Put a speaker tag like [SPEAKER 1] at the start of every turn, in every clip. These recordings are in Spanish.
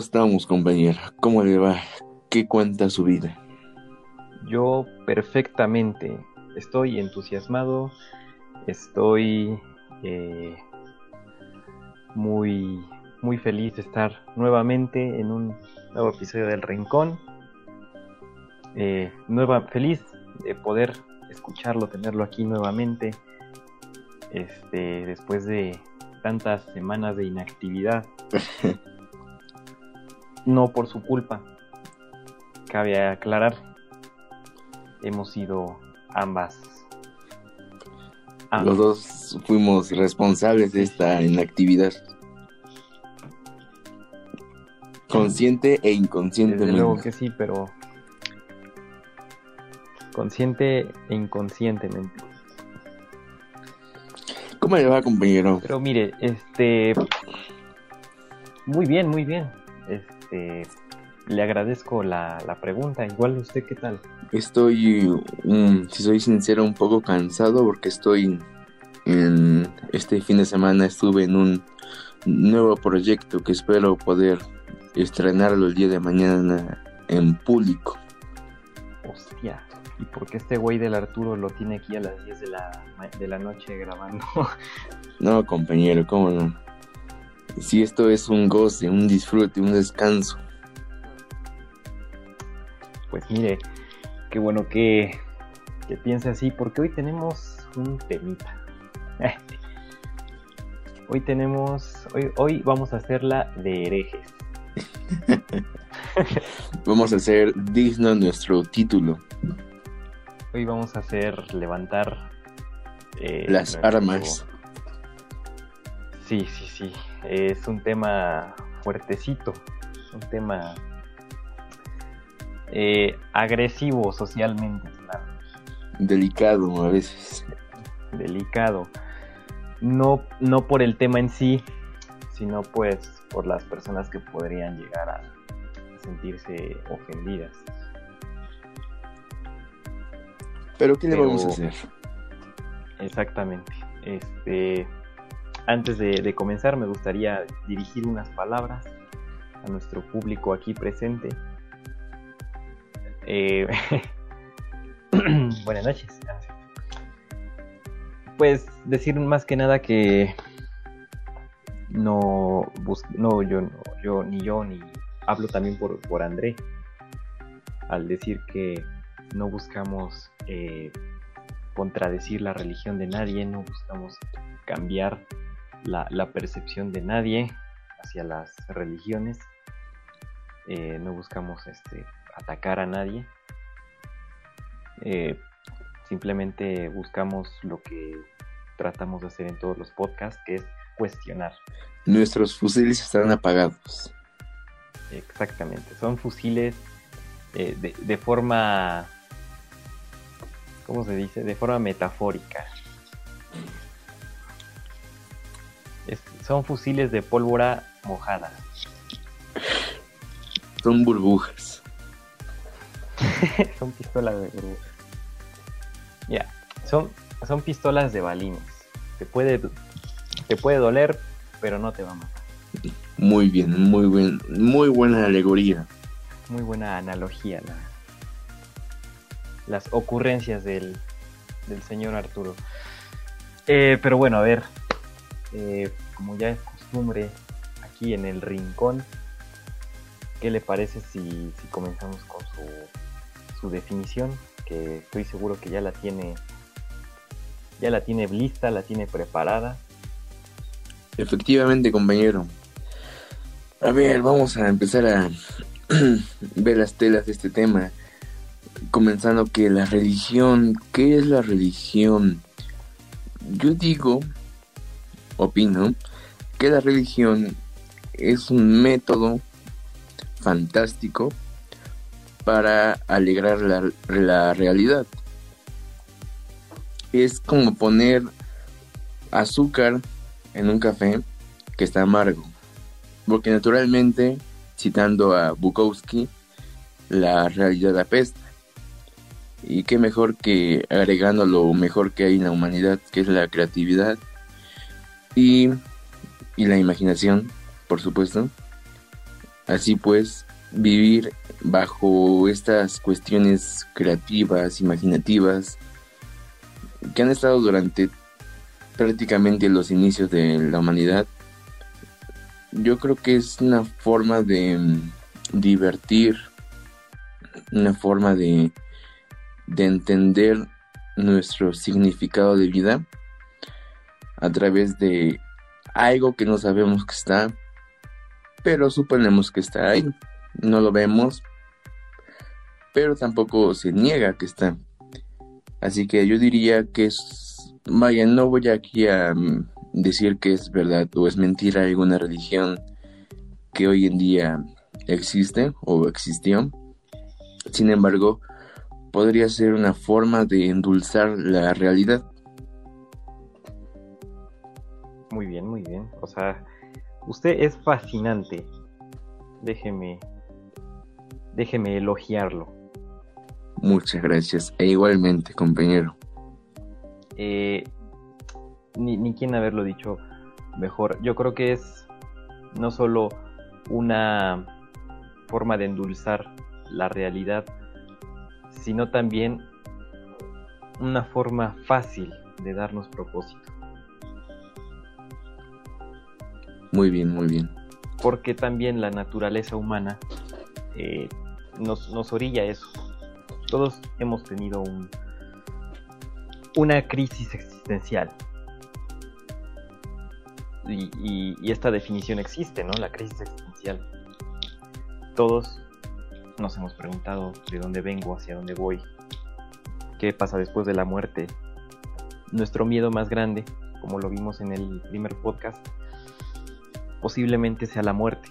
[SPEAKER 1] ¿Cómo estamos, compañera? ¿Cómo le va? ¿Qué cuenta su vida?
[SPEAKER 2] Yo perfectamente. Estoy entusiasmado. Estoy eh, muy, muy feliz de estar nuevamente en un nuevo episodio del Rincón. Eh, nueva, feliz de poder escucharlo, tenerlo aquí nuevamente. Este, después de tantas semanas de inactividad. no por su culpa. Cabe aclarar, hemos sido ambas.
[SPEAKER 1] Los dos fuimos responsables de esta inactividad. Consciente e inconscientemente.
[SPEAKER 2] Desde luego que sí, pero consciente e inconscientemente.
[SPEAKER 1] ¿Cómo le va, compañero?
[SPEAKER 2] Pero mire, este muy bien, muy bien. Este le agradezco la, pregunta. Igual usted, ¿qué tal?
[SPEAKER 1] Estoy, si soy sincero, un poco cansado porque estoy en este fin de semana estuve en un nuevo proyecto que espero poder estrenarlo el día de mañana en público.
[SPEAKER 2] Hostia, ¿y por qué este güey del Arturo lo tiene aquí a las 10 de la, de la noche grabando?
[SPEAKER 1] no, compañero, ¿cómo no? Si esto es un goce, un disfrute, un descanso.
[SPEAKER 2] Pues mire, qué bueno que, que piense así, porque hoy tenemos un temita. hoy tenemos, hoy, hoy vamos a hacerla de herejes.
[SPEAKER 1] vamos a hacer digno nuestro título.
[SPEAKER 2] Hoy vamos a hacer levantar
[SPEAKER 1] eh, las armas.
[SPEAKER 2] Sí, sí, sí. Es un tema fuertecito. Un tema eh, agresivo socialmente.
[SPEAKER 1] Delicado a veces.
[SPEAKER 2] Delicado. No, no por el tema en sí, sino pues por las personas que podrían llegar a sentirse ofendidas.
[SPEAKER 1] Pero ¿qué le vamos a hacer?
[SPEAKER 2] Exactamente. Este, antes de, comenzar, me gustaría dirigir unas palabras a nuestro público aquí presente. Eh, buenas noches. Pues decir más que nada que no, no yo, yo ni yo ni hablo también por, por André al decir que no buscamos eh, contradecir la religión de nadie, no buscamos cambiar la, percepción de nadie hacia las religiones, eh, no buscamos este, atacar a nadie, eh, simplemente buscamos lo que tratamos de hacer en todos los podcasts, que es cuestionar.
[SPEAKER 1] Nuestros fusiles están apagados.
[SPEAKER 2] Exactamente, son fusiles de, de forma ¿cómo se dice? De forma metafórica. Son fusiles de pólvora mojada.
[SPEAKER 1] Son burbujas.
[SPEAKER 2] son pistolas de burbujas. Ya, son, son pistolas de balines. Te puede, te puede doler, pero no te va a matar.
[SPEAKER 1] Muy bien, muy bien, muy buena alegoría.
[SPEAKER 2] Muy buena analogía, la las ocurrencias del, señor Arturo. Eh, pero bueno, a ver, eh, como ya es costumbre aquí en el rincón, ¿qué le parece si, comenzamos con su, su, definición? Que estoy seguro que ya la tiene, ya la tiene lista, la tiene preparada.
[SPEAKER 1] Efectivamente, compañero. A ver, vamos a empezar a ver las telas de este tema comenzando que la religión, ¿qué es la religión? Yo digo, opino, que la religión es un método fantástico para alegrar la, la realidad. Es como poner azúcar en un café que está amargo. Porque naturalmente, citando a Bukowski, la realidad apesta. Y qué mejor que agregando lo mejor que hay en la humanidad, que es la creatividad y, la imaginación, por supuesto, Así pues, vivir bajo estas cuestiones creativas, imaginativas, que han estado durante prácticamente los inicios de la humanidad, yo creo que es una forma de mm, divertir, una forma de, de entender nuestro significado de vida a través de algo que no sabemos que está, pero suponemos que está ahí. No lo vemos, pero tampoco se niega que está. Así que yo diría que es, vaya, no voy aquí a mm, decir que es verdad o es mentira alguna religión que hoy en día existe o existió. Sin embargo, podría ser una forma de endulzar la realidad.
[SPEAKER 2] Muy bien, muy bien. O sea, usted es fascinante. Déjeme, déjeme elogiarlo.
[SPEAKER 1] Muchas gracias. E igualmente, compañero.
[SPEAKER 2] Eh, ni, ni quien haberlo dicho mejor. Yo creo que es no solo una forma de endulzar la realidad, sino también una forma fácil de darnos propósito.
[SPEAKER 1] Muy bien, muy bien.
[SPEAKER 2] Porque también la naturaleza humana eh, nos, nos, orilla eso. Todos hemos tenido un, una crisis existencial. Y, y, esta definición existe, ¿no? La crisis existencial. Todos nos hemos preguntado de dónde vengo, hacia dónde voy, qué pasa después de la muerte. Nuestro miedo más grande, como lo vimos en el primer podcast, posiblemente sea la muerte.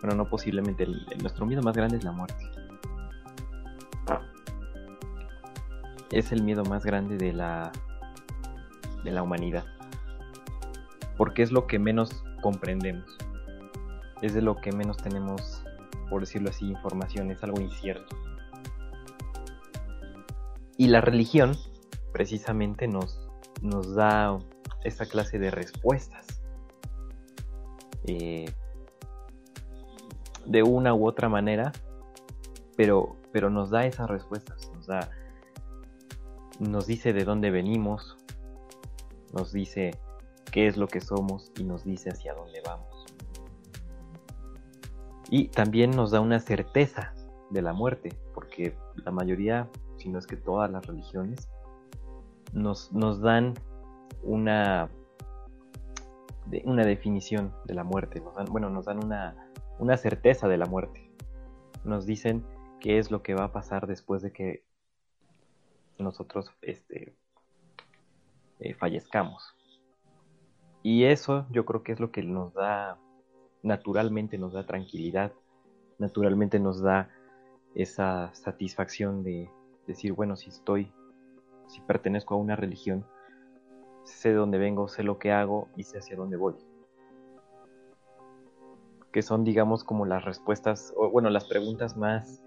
[SPEAKER 2] Bueno, no posiblemente, nuestro miedo más grande es la muerte. Es el miedo más grande de la de la humanidad. Porque es lo que menos comprendemos. Es de lo que menos tenemos, por decirlo así, información, es algo incierto. Y la religión precisamente nos, nos da esa clase de respuestas eh, de una u otra manera, pero, pero nos da esas respuestas, nos da, nos dice de dónde venimos, nos dice qué es lo que somos y nos dice hacia dónde vamos. Y también nos da una certeza de la muerte, porque la mayoría, si no es que todas las religiones, nos, nos dan una una definición de la muerte, nos dan, bueno, nos dan una, una certeza de la muerte. Nos dicen qué es lo que va a pasar después de que nosotros este, eh, fallezcamos. Y eso yo creo que es lo que nos da, naturalmente nos da tranquilidad, naturalmente nos da esa satisfacción de decir, bueno, si estoy, si pertenezco a una religión, sé de dónde vengo, sé lo que hago y sé hacia dónde voy. Que son, digamos, como las respuestas, o bueno, las preguntas más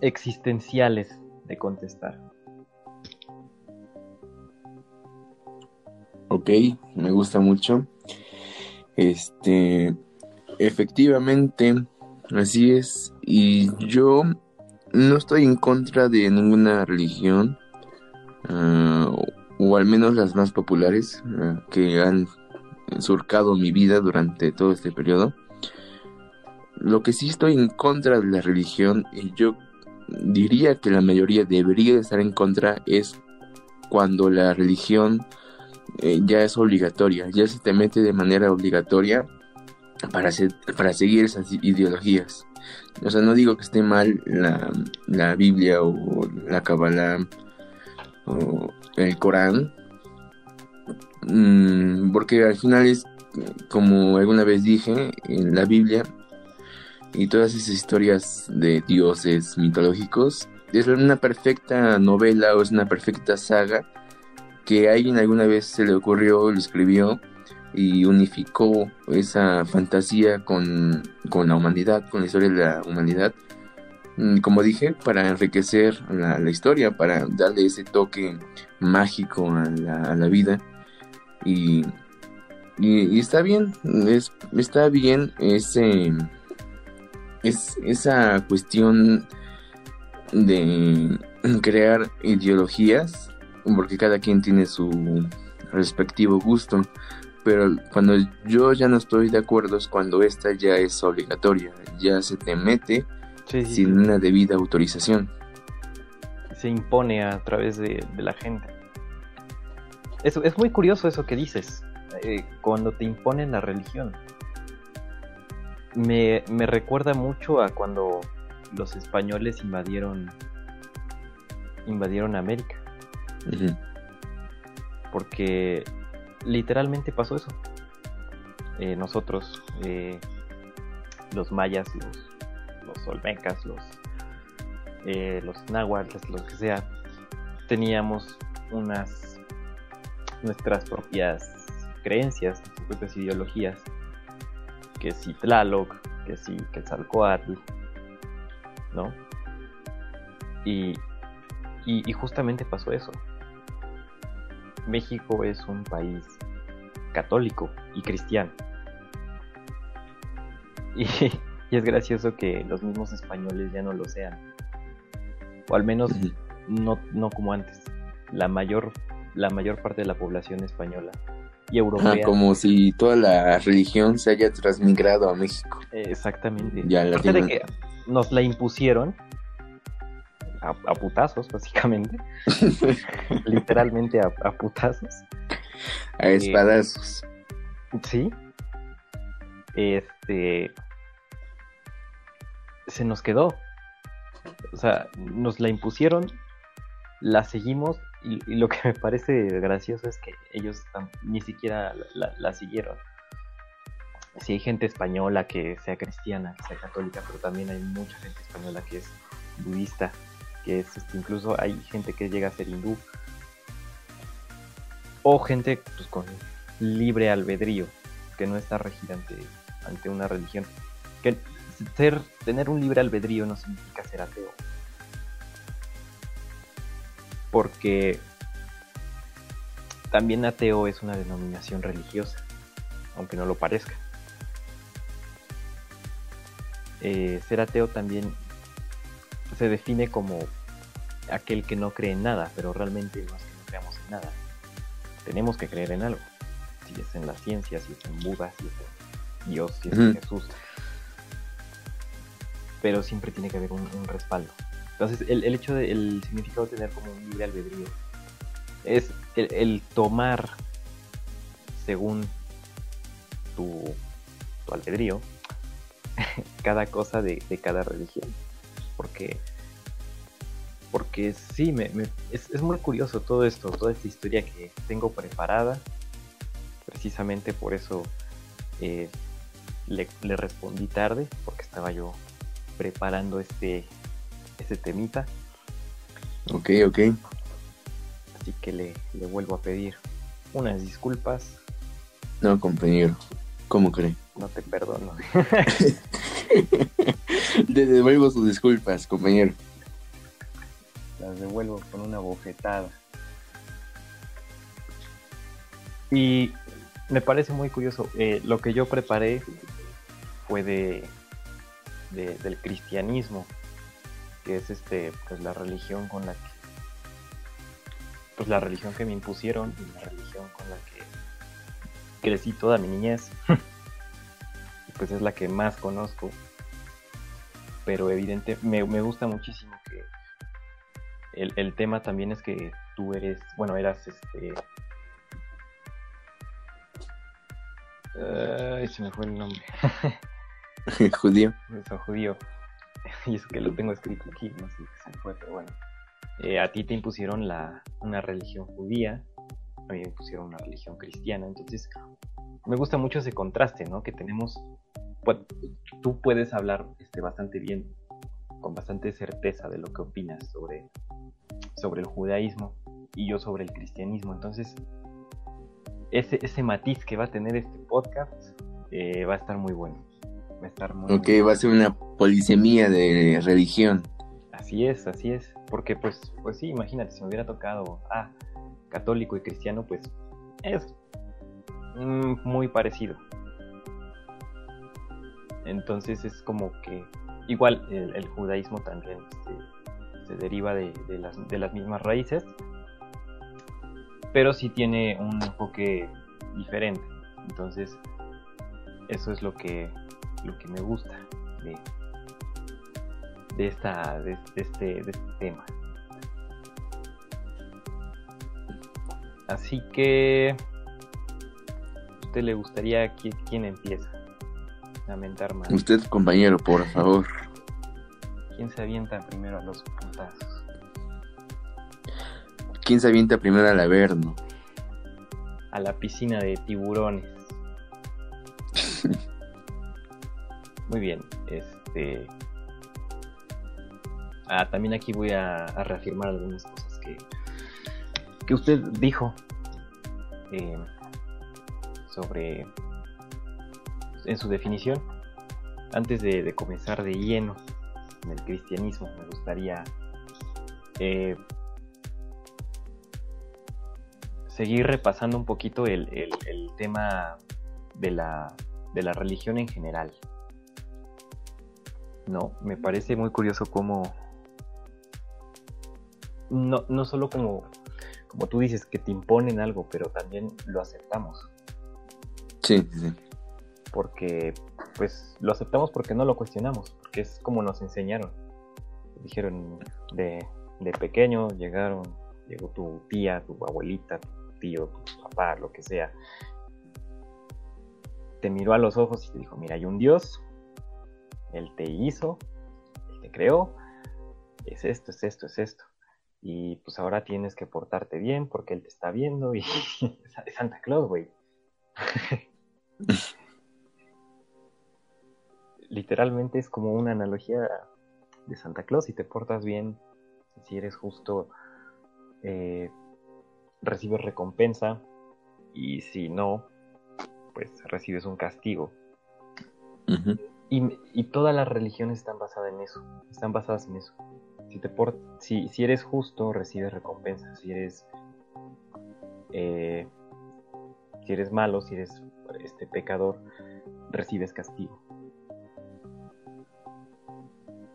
[SPEAKER 2] existenciales de contestar.
[SPEAKER 1] Ok, me gusta mucho. Este, efectivamente, así es. Y yo no estoy en contra de ninguna religión. Uh, o al menos las más populares eh, que han surcado mi vida durante todo este periodo. Lo que sí estoy en contra de la religión, y yo diría que la mayoría debería estar en contra, es cuando la religión eh, ya es obligatoria, ya se te mete de manera obligatoria para, para seguir esas ideologías. O sea, no digo que esté mal la, la Biblia o la Kabbalah o el Corán, mm, porque al final es, como alguna vez dije, en la Biblia y todas esas historias de dioses mitológicos, es una perfecta novela o es una perfecta saga que alguien alguna vez se le ocurrió, lo escribió y unificó esa fantasía con, con la humanidad, con la historia de la humanidad. Mm, como dije, para enriquecer la, historia, para darle ese toque mágico a la, vida. Y, y, está bien, es, está bien ese, es esa cuestión de crear ideologías, porque cada quien tiene su respectivo gusto, pero cuando yo ya no estoy de acuerdo es cuando esta ya es obligatoria, ya se te mete sin una debida autorización.
[SPEAKER 2] Se impone a través de, la gente. Es, es, muy curioso eso que dices, eh, cuando te imponen la religión. Me, me recuerda mucho a cuando los españoles invadieron invadieron América. Porque literalmente pasó eso. Eh, nosotros, eh, los mayas, los, los olmecas, los, eh, los náhuatl, lo que sea, teníamos unas nuestras propias creencias, nuestras propias ideologías, que si Tlaloc, que si Quetzalcoatl, ¿no? Y, y, justamente pasó eso. México es un país católico y cristiano. Y, es gracioso que los mismos españoles ya no lo sean. O al menos no, no como antes. La mayor, la mayor parte de la población española y europea.
[SPEAKER 1] como si toda la religión se haya transmigrado a México.
[SPEAKER 2] Exactamente. Ya la de que nos la impusieron, a, putazos, básicamente. Literalmente a, putazos.
[SPEAKER 1] A eh, espadazos.
[SPEAKER 2] sí. Este. Se nos quedó. O sea, nos la impusieron, la seguimos y, lo que me parece gracioso es que ellos ni siquiera la, siguieron. Sí hay gente española que sea cristiana, que sea católica, pero también hay mucha gente española que es budista que es este, incluso hay gente que llega a ser hindú o gente pues, con libre albedrío que no está regida ante, una religión que ser tener un libre albedrío no significa ser ateo porque también ateo es una denominación religiosa aunque no lo parezca eh, ser ateo también se define como aquel que no cree en nada, pero realmente no es que no creamos en nada. Tenemos que creer en algo. Si es en la ciencia, si es en Buda, si es en Dios, si es en Jesús. Pero siempre tiene que haber un, respaldo. Entonces, el, hecho del significado de tener como un libre albedrío es el, tomar según tu, tu albedrío cada cosa de, de cada religión. Porque porque sí, me, es, muy curioso todo esto, toda esta historia que tengo preparada. Precisamente por eso eh, le, respondí tarde, porque estaba yo preparando este, este temita.
[SPEAKER 1] Ok, ok.
[SPEAKER 2] Así que le, le vuelvo a pedir unas disculpas.
[SPEAKER 1] No, compañero, ¿cómo cree?
[SPEAKER 2] No te perdono.
[SPEAKER 1] le devuelvo sus disculpas, compañero
[SPEAKER 2] las devuelvo con una bofetada. Y me parece muy curioso. Eh, lo que yo preparé fue de, del cristianismo, que es este, pues la religión con la que, pues la religión que me impusieron y la religión con la que crecí toda mi niñez. y pues es la que más conozco. Pero evidente, me, me gusta muchísimo que el, tema también es que tú eres, bueno, eras este... Ay, se me fue el nombre.
[SPEAKER 1] judío.
[SPEAKER 2] Eso, judío. Y es que lo tengo escrito aquí, no sé qué se fue, pero bueno. Eh, a ti te impusieron la, una religión judía, a mí me impusieron una religión cristiana, entonces me gusta mucho ese contraste, ¿no? Que tenemos, pues, tú puedes hablar este, bastante bien, con bastante certeza de lo que opinas sobre sobre el judaísmo y yo sobre el cristianismo. Entonces, ese, ese matiz que va a tener este podcast eh, va a estar muy bueno. Va a estar muy
[SPEAKER 1] Ok, va a ser una polisemía de religión.
[SPEAKER 2] Así es, así es. Porque pues, pues sí, imagínate, si me hubiera tocado, ah, católico y cristiano, pues es mm, muy parecido. Entonces es como que igual el, judaísmo también este, se deriva de, las, de las mismas raíces, pero sí tiene un enfoque diferente. Entonces, eso es lo que, lo que me gusta de, de, esta, de, este, de este tema. Así que, ¿usted le gustaría que quién empieza? A mentar más.
[SPEAKER 1] Usted, compañero, por favor.
[SPEAKER 2] ¿Quién se avienta primero a los puntazos?
[SPEAKER 1] ¿Quién se avienta primero al averno?
[SPEAKER 2] A la piscina de tiburones. Muy bien, este. Ah, también aquí voy a, reafirmar algunas cosas que, que usted dijo eh, sobre en su definición. Antes de, comenzar de lleno en el cristianismo, me gustaría eh, seguir repasando un poquito el, el tema de la, de la religión en general. No, me parece muy curioso cómo no, no solo como, como tú dices, que te imponen algo, pero también lo aceptamos.
[SPEAKER 1] Sí, sí.
[SPEAKER 2] Porque, pues, lo aceptamos porque no lo cuestionamos, porque es como nos enseñaron. Dijeron de, de pequeño, llegaron, llegó tu tía, tu abuelita, tu tío, tu papá, lo que sea. Te miró a los ojos y te dijo, mira, hay un Dios, Él te hizo, Él te creó, es esto, es esto, es esto y pues ahora tienes que portarte bien porque él te está viendo y Santa Claus, güey. Literalmente es como una analogía de Santa Claus. Si te portas bien, si eres justo, eh, recibes recompensa y si no, pues recibes un castigo. Y, y todas las religiones están basadas en eso, están basadas en eso si, eres justo, recibes recompensa. Si eres, eh, si eres malo, si eres este, pecador, recibes castigo.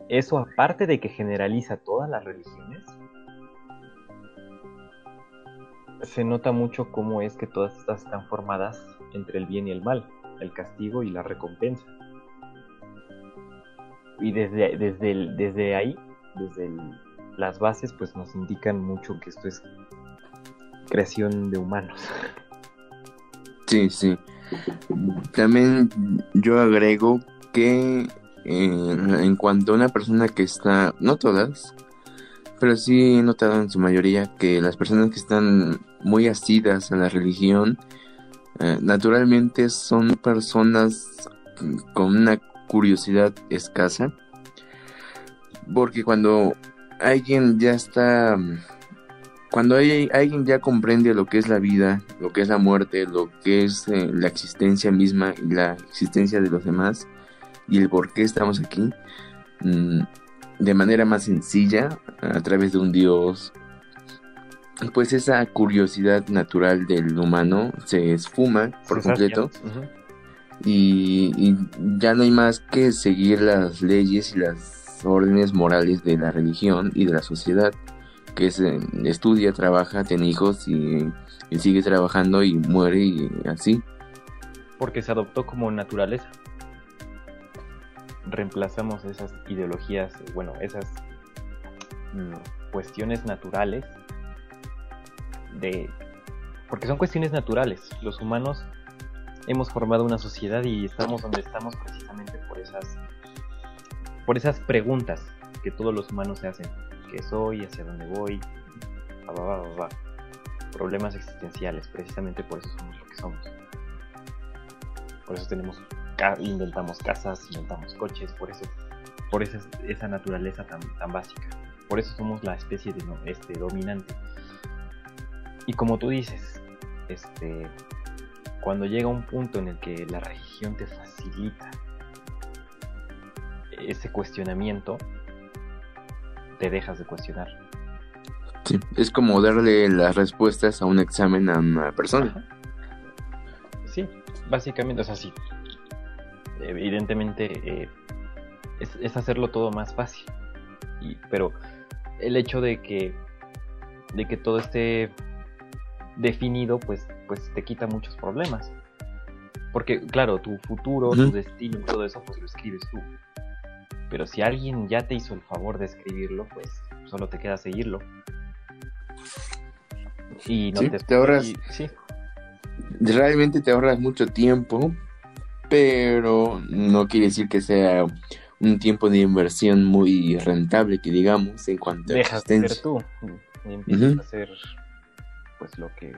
[SPEAKER 2] Eso aparte de que generaliza todas las religiones, se nota mucho cómo es que todas estas están formadas entre el bien y el mal, el castigo y la recompensa. Y desde, desde, desde ahí desde las bases pues nos indican mucho que esto es creación de humanos.
[SPEAKER 1] Sí, sí. También yo agrego que en cuanto a una persona que está, no todas, pero sí he notado en su mayoría que las personas que están muy asidas a la religión, eh, naturalmente son personas con una curiosidad escasa porque cuando alguien ya está, cuando hay, alguien ya comprende lo que es la vida, lo que es la muerte, lo que es eh, la existencia misma y la existencia de los demás y el por qué estamos aquí, mm, de manera más sencilla, a través de un Dios, pues esa curiosidad natural del humano se esfuma por completo. Y, y, ya no hay más que seguir las leyes y las órdenes morales de la religión y de la sociedad, que se estudia, trabaja, tiene hijos y, sigue trabajando y muere y así.
[SPEAKER 2] Porque se adoptó como naturaleza. Reemplazamos esas ideologías, bueno, esas mm, cuestiones naturales de... Porque son cuestiones naturales. Los humanos hemos formado una sociedad y estamos donde estamos precisamente por esas por esas preguntas que todos los humanos se hacen. ¿Qué soy? ¿Hacia dónde voy? Problemas existenciales, precisamente por eso somos lo que somos. Por eso tenemos, inventamos casas, inventamos coches, por eso, por esa, esa naturaleza tan, básica. Por eso somos la especie de, este, dominante. Y como tú dices, este, cuando llega un punto en el que la religión te facilita ese cuestionamiento, te dejas de cuestionar.
[SPEAKER 1] Sí, es como darle las respuestas a un examen a una persona.
[SPEAKER 2] Sí, básicamente, o sea, sí. Evidentemente, eh, es, hacerlo todo más fácil. Y, pero el hecho de que, de que todo esté definido, pues, pues te quita muchos problemas. Porque, claro, tu futuro, tu destino, todo eso, pues lo escribes tú. Pero si alguien ya te hizo el favor de escribirlo, pues solo te queda seguirlo.
[SPEAKER 1] Y no te, ahorras. sí. Realmente te ahorras mucho tiempo, pero no quiere decir que sea un tiempo de inversión muy rentable, que digamos, en cuanto
[SPEAKER 2] a Dejas de ser tú y empiezas a hacer pues lo que...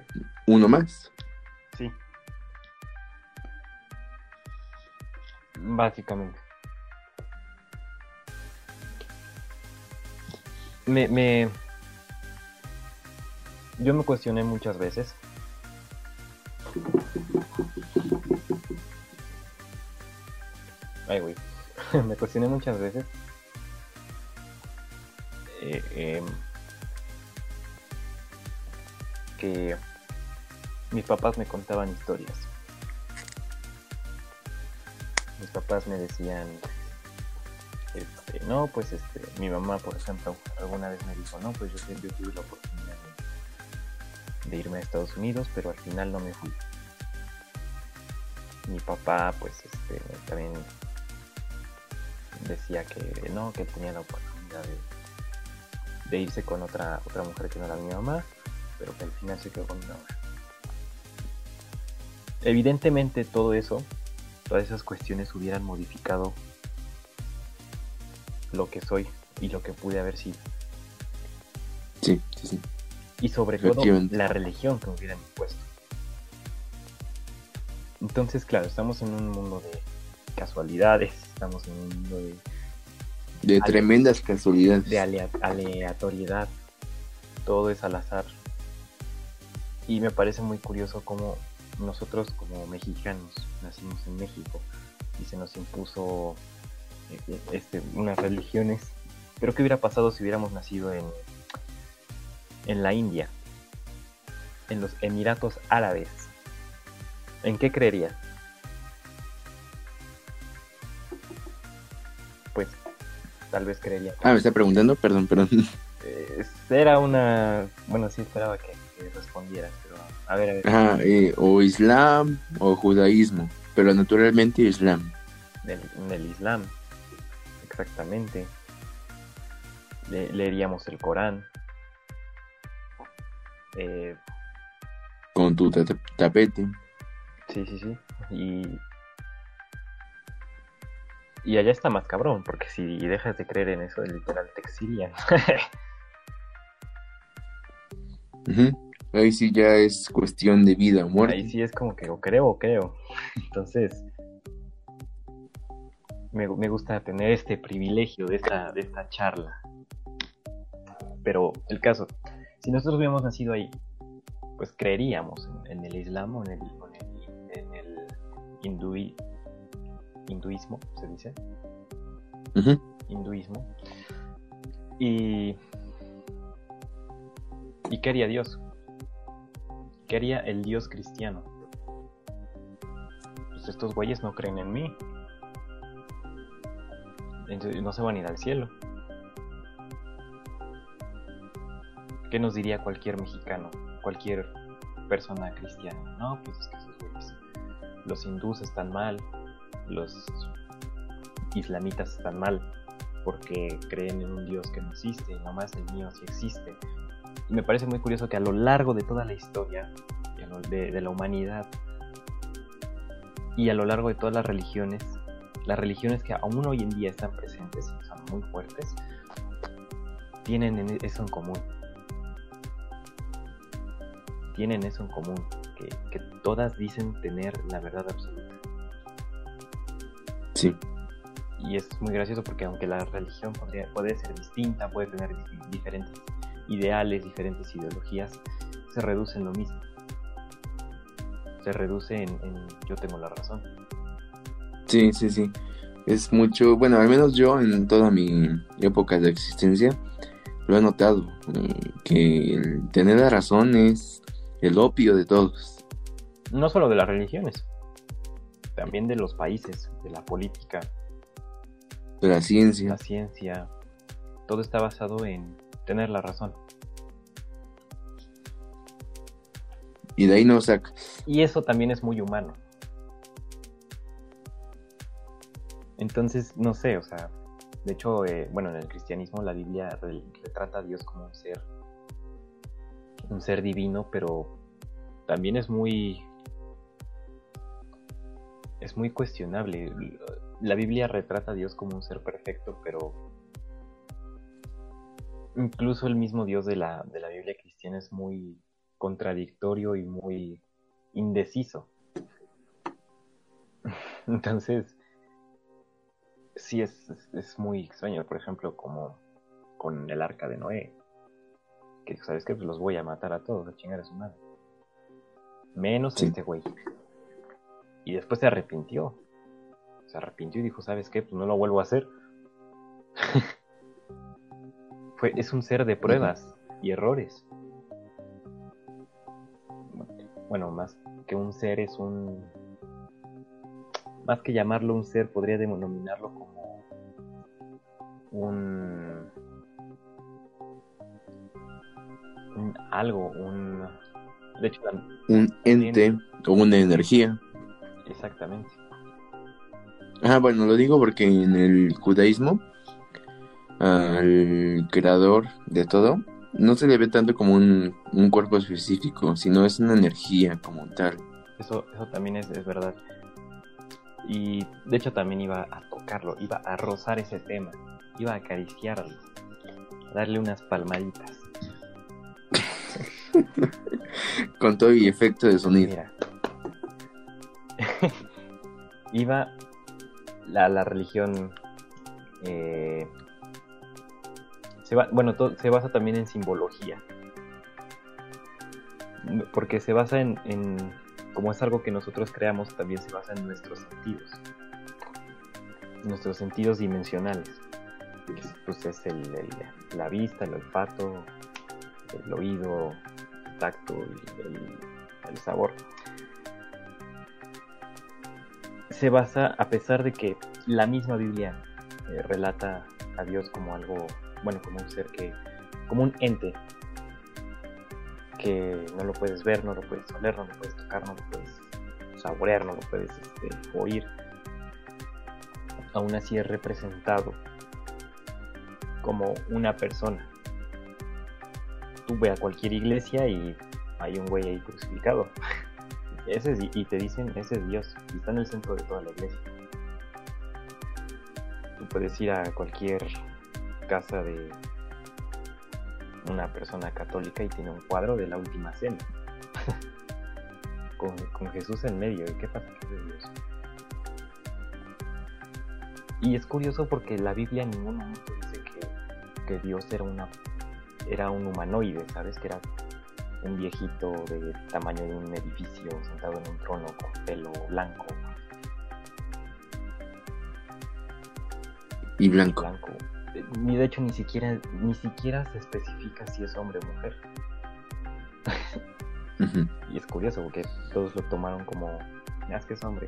[SPEAKER 1] Uno más.
[SPEAKER 2] Sí. Básicamente. Me, me... Yo me cuestioné muchas veces. Ay, güey. me cuestioné muchas veces. Eh, em, que mis papás me contaban historias. Mis papás me decían, este, no, pues este, mi mamá, por ejemplo, alguna vez me dijo, no, pues yo, yo tuve la oportunidad de, irme a Estados Unidos, pero al final no me fui. Mi papá, pues este, también decía que no, que tenía la oportunidad de, de irse con otra, otra mujer que no era mi mamá pero que al final se quedó con una Evidentemente todo eso, todas esas cuestiones hubieran modificado lo que soy y lo que pude haber sido.
[SPEAKER 1] Sí, sí, sí.
[SPEAKER 2] Y sobre todo la religión que me hubieran impuesto. Entonces, claro, estamos en un mundo de casualidades, estamos en un mundo de...
[SPEAKER 1] De tremendas casualidades.
[SPEAKER 2] De aleatoriedad. Todo es al azar y me parece muy curioso cómo nosotros como mexicanos nacimos en México y se nos impuso eh, este, unas religiones. Pero ¿qué hubiera pasado si hubiéramos nacido en, en la India? En los Emiratos Árabes. ¿En qué creerías? Pues tal vez creería.
[SPEAKER 1] Ah, me está preguntando, perdón, perdón.
[SPEAKER 2] Eh, era una. Bueno, sí esperaba que respondieras, pero a ver, a ver.
[SPEAKER 1] Ajá, eh, o Islam o judaísmo, pero naturalmente Islam.
[SPEAKER 2] En el Islam, exactamente. leeríamos el Corán. Eh,
[SPEAKER 1] Con tu tapete.
[SPEAKER 2] Sí, sí, sí. Y, y allá está más cabrón, porque si dejas de creer en eso, literal te exilian.
[SPEAKER 1] Ahí sí ya es cuestión de vida o muerte.
[SPEAKER 2] Ahí sí es como que o creo o creo. Entonces, me, gusta tener este privilegio de esta, de esta charla. Pero el caso, si nosotros hubiéramos nacido ahí, pues creeríamos en, el Islam o en el, en el, hinduismo, se dice. Hinduismo. Y, y qué haría Dios ¿Qué haría el Dios cristiano? Pues estos güeyes no creen en mí. Entonces no se van a ir al cielo. ¿Qué nos diría cualquier mexicano? Cualquier persona cristiana. No, pues es que esos güeyes. Los hindús están mal. Los islamitas están mal. Porque creen en un Dios que no existe. Nomás el mío sí existe me parece muy curioso que a lo largo de toda la historia de, la humanidad y a lo largo de todas las religiones, las religiones que aún hoy en día están presentes y son muy fuertes, tienen eso en común. Tienen eso en común, que, todas dicen tener la verdad absoluta.
[SPEAKER 1] Sí.
[SPEAKER 2] Y es muy gracioso porque aunque la religión puede ser distinta, puede tener diferentes ideales, diferentes ideologías, se reduce en lo mismo. Se reduce en, yo tengo la razón.
[SPEAKER 1] Sí, sí, sí. Es mucho, bueno, al menos yo en toda mi época de existencia lo he notado, eh, que el tener la razón es el opio de todos.
[SPEAKER 2] No solo de las religiones, también de los países, de la política.
[SPEAKER 1] De la ciencia.
[SPEAKER 2] La ciencia. Todo está basado en tener la razón.
[SPEAKER 1] Y de ahí no saca.
[SPEAKER 2] Y eso también es muy humano. Entonces, no sé, o sea, de hecho, eh, bueno, en el cristianismo la Biblia retrata a Dios como un ser, un ser divino, pero también es muy, es muy cuestionable. La Biblia retrata a Dios como un ser perfecto, pero incluso el mismo Dios de la, de la Biblia cristiana es muy contradictorio y muy indeciso. Entonces, sí es, es, muy extraño, por ejemplo, como con el arca de Noé. Que sabes que pues los voy a matar a todos, a chingar a su madre. Menos este güey. Y después se arrepintió. Se arrepintió y dijo, ¿sabes qué? Pues no lo vuelvo a hacer. Fue, es un ser de pruebas y errores. Bueno, más que un ser es un más que llamarlo un ser, podría denominarlo como un, un algo, un de hecho
[SPEAKER 1] un ente o una energía.
[SPEAKER 2] Exactamente.
[SPEAKER 1] Ah, bueno, lo digo porque en el judaísmo al creador de todo no se le ve tanto como un, un cuerpo específico, sino es una energía como tal.
[SPEAKER 2] Eso, eso también es, es verdad. Y de hecho también iba a tocarlo, iba a rozar ese tema, iba a acariciarlo, a darle unas palmaditas.
[SPEAKER 1] Con todo y efecto de sonido. Mira.
[SPEAKER 2] iba la, la religión eh, se bueno, se basa también en simbología. Porque se basa en, como es algo que nosotros creamos, también se basa en nuestros sentidos. Nuestros sentidos dimensionales. Pues es el, la vista, el olfato, el oído, el tacto, el, el sabor. Se basa, a pesar de que la misma Biblia eh, relata a Dios como algo, bueno, como un ser que, como un ente que no lo puedes ver, no lo puedes oler, no lo puedes tocar, no lo puedes saborear, no lo puedes este, oír. Aún así es representado como una persona. Tú ve a cualquier iglesia y hay un güey ahí crucificado. Ese y te dicen, ese es Dios, y está en el centro de toda la iglesia. Tú puedes ir a cualquier casa de una persona católica y tiene un cuadro de la última cena. con, Jesús en medio. ¿Y qué pasa? ¿Qué es Dios? Y es curioso porque la Biblia en ningún momento dice que, que Dios era una era un humanoide, ¿sabes? Que era un viejito de tamaño de un edificio sentado en un trono con pelo blanco.
[SPEAKER 1] Y blanco.
[SPEAKER 2] blanco ni de hecho ni siquiera ni siquiera se especifica si es hombre o mujer. Y es curioso porque todos lo tomaron como es que es hombre.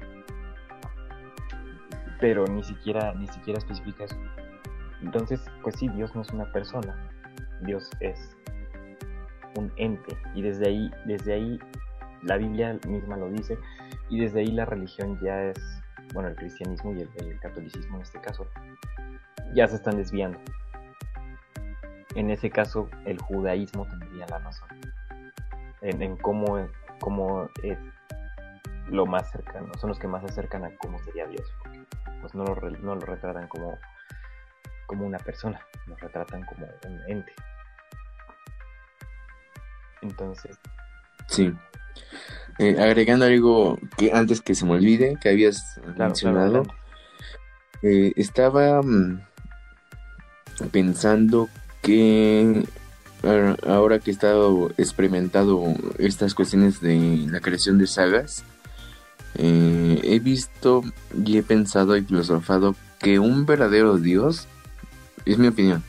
[SPEAKER 2] Pero ni siquiera ni siquiera especifica eso. Entonces, pues sí, Dios no es una persona. Dios es un ente y desde ahí desde ahí la Biblia misma lo dice y desde ahí la religión ya es bueno, el cristianismo y el catolicismo en este caso ya se están desviando. En ese caso, el judaísmo tendría la razón en, cómo, cómo, es lo más cercano, son los que más se acercan a cómo sería Dios, pues no lo, no lo retratan como, como una persona, lo retratan como un ente. Entonces.
[SPEAKER 1] Sí. Eh, agregando algo que antes que se me olvide, que habías mencionado, eh, estaba mm, pensando que ahora que he estado experimentado estas cuestiones de la creación de sagas, eh, he visto y he pensado y filosofado que un verdadero Dios, es mi opinión,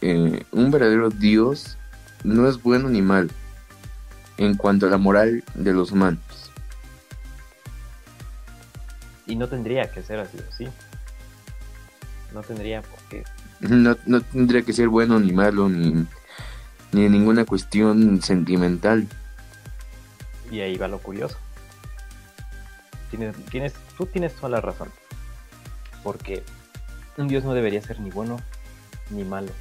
[SPEAKER 1] eh, un verdadero Dios no es bueno ni mal en cuanto a la moral de los humanos.
[SPEAKER 2] Y no tendría que ser así, ¿sí? No tendría por qué.
[SPEAKER 1] No, no tendría que ser bueno ni malo, ni, ni ninguna cuestión sentimental.
[SPEAKER 2] Y ahí va lo curioso. Tienes, tienes, tú tienes toda la razón. Porque un Dios no debería ser ni bueno ni malo.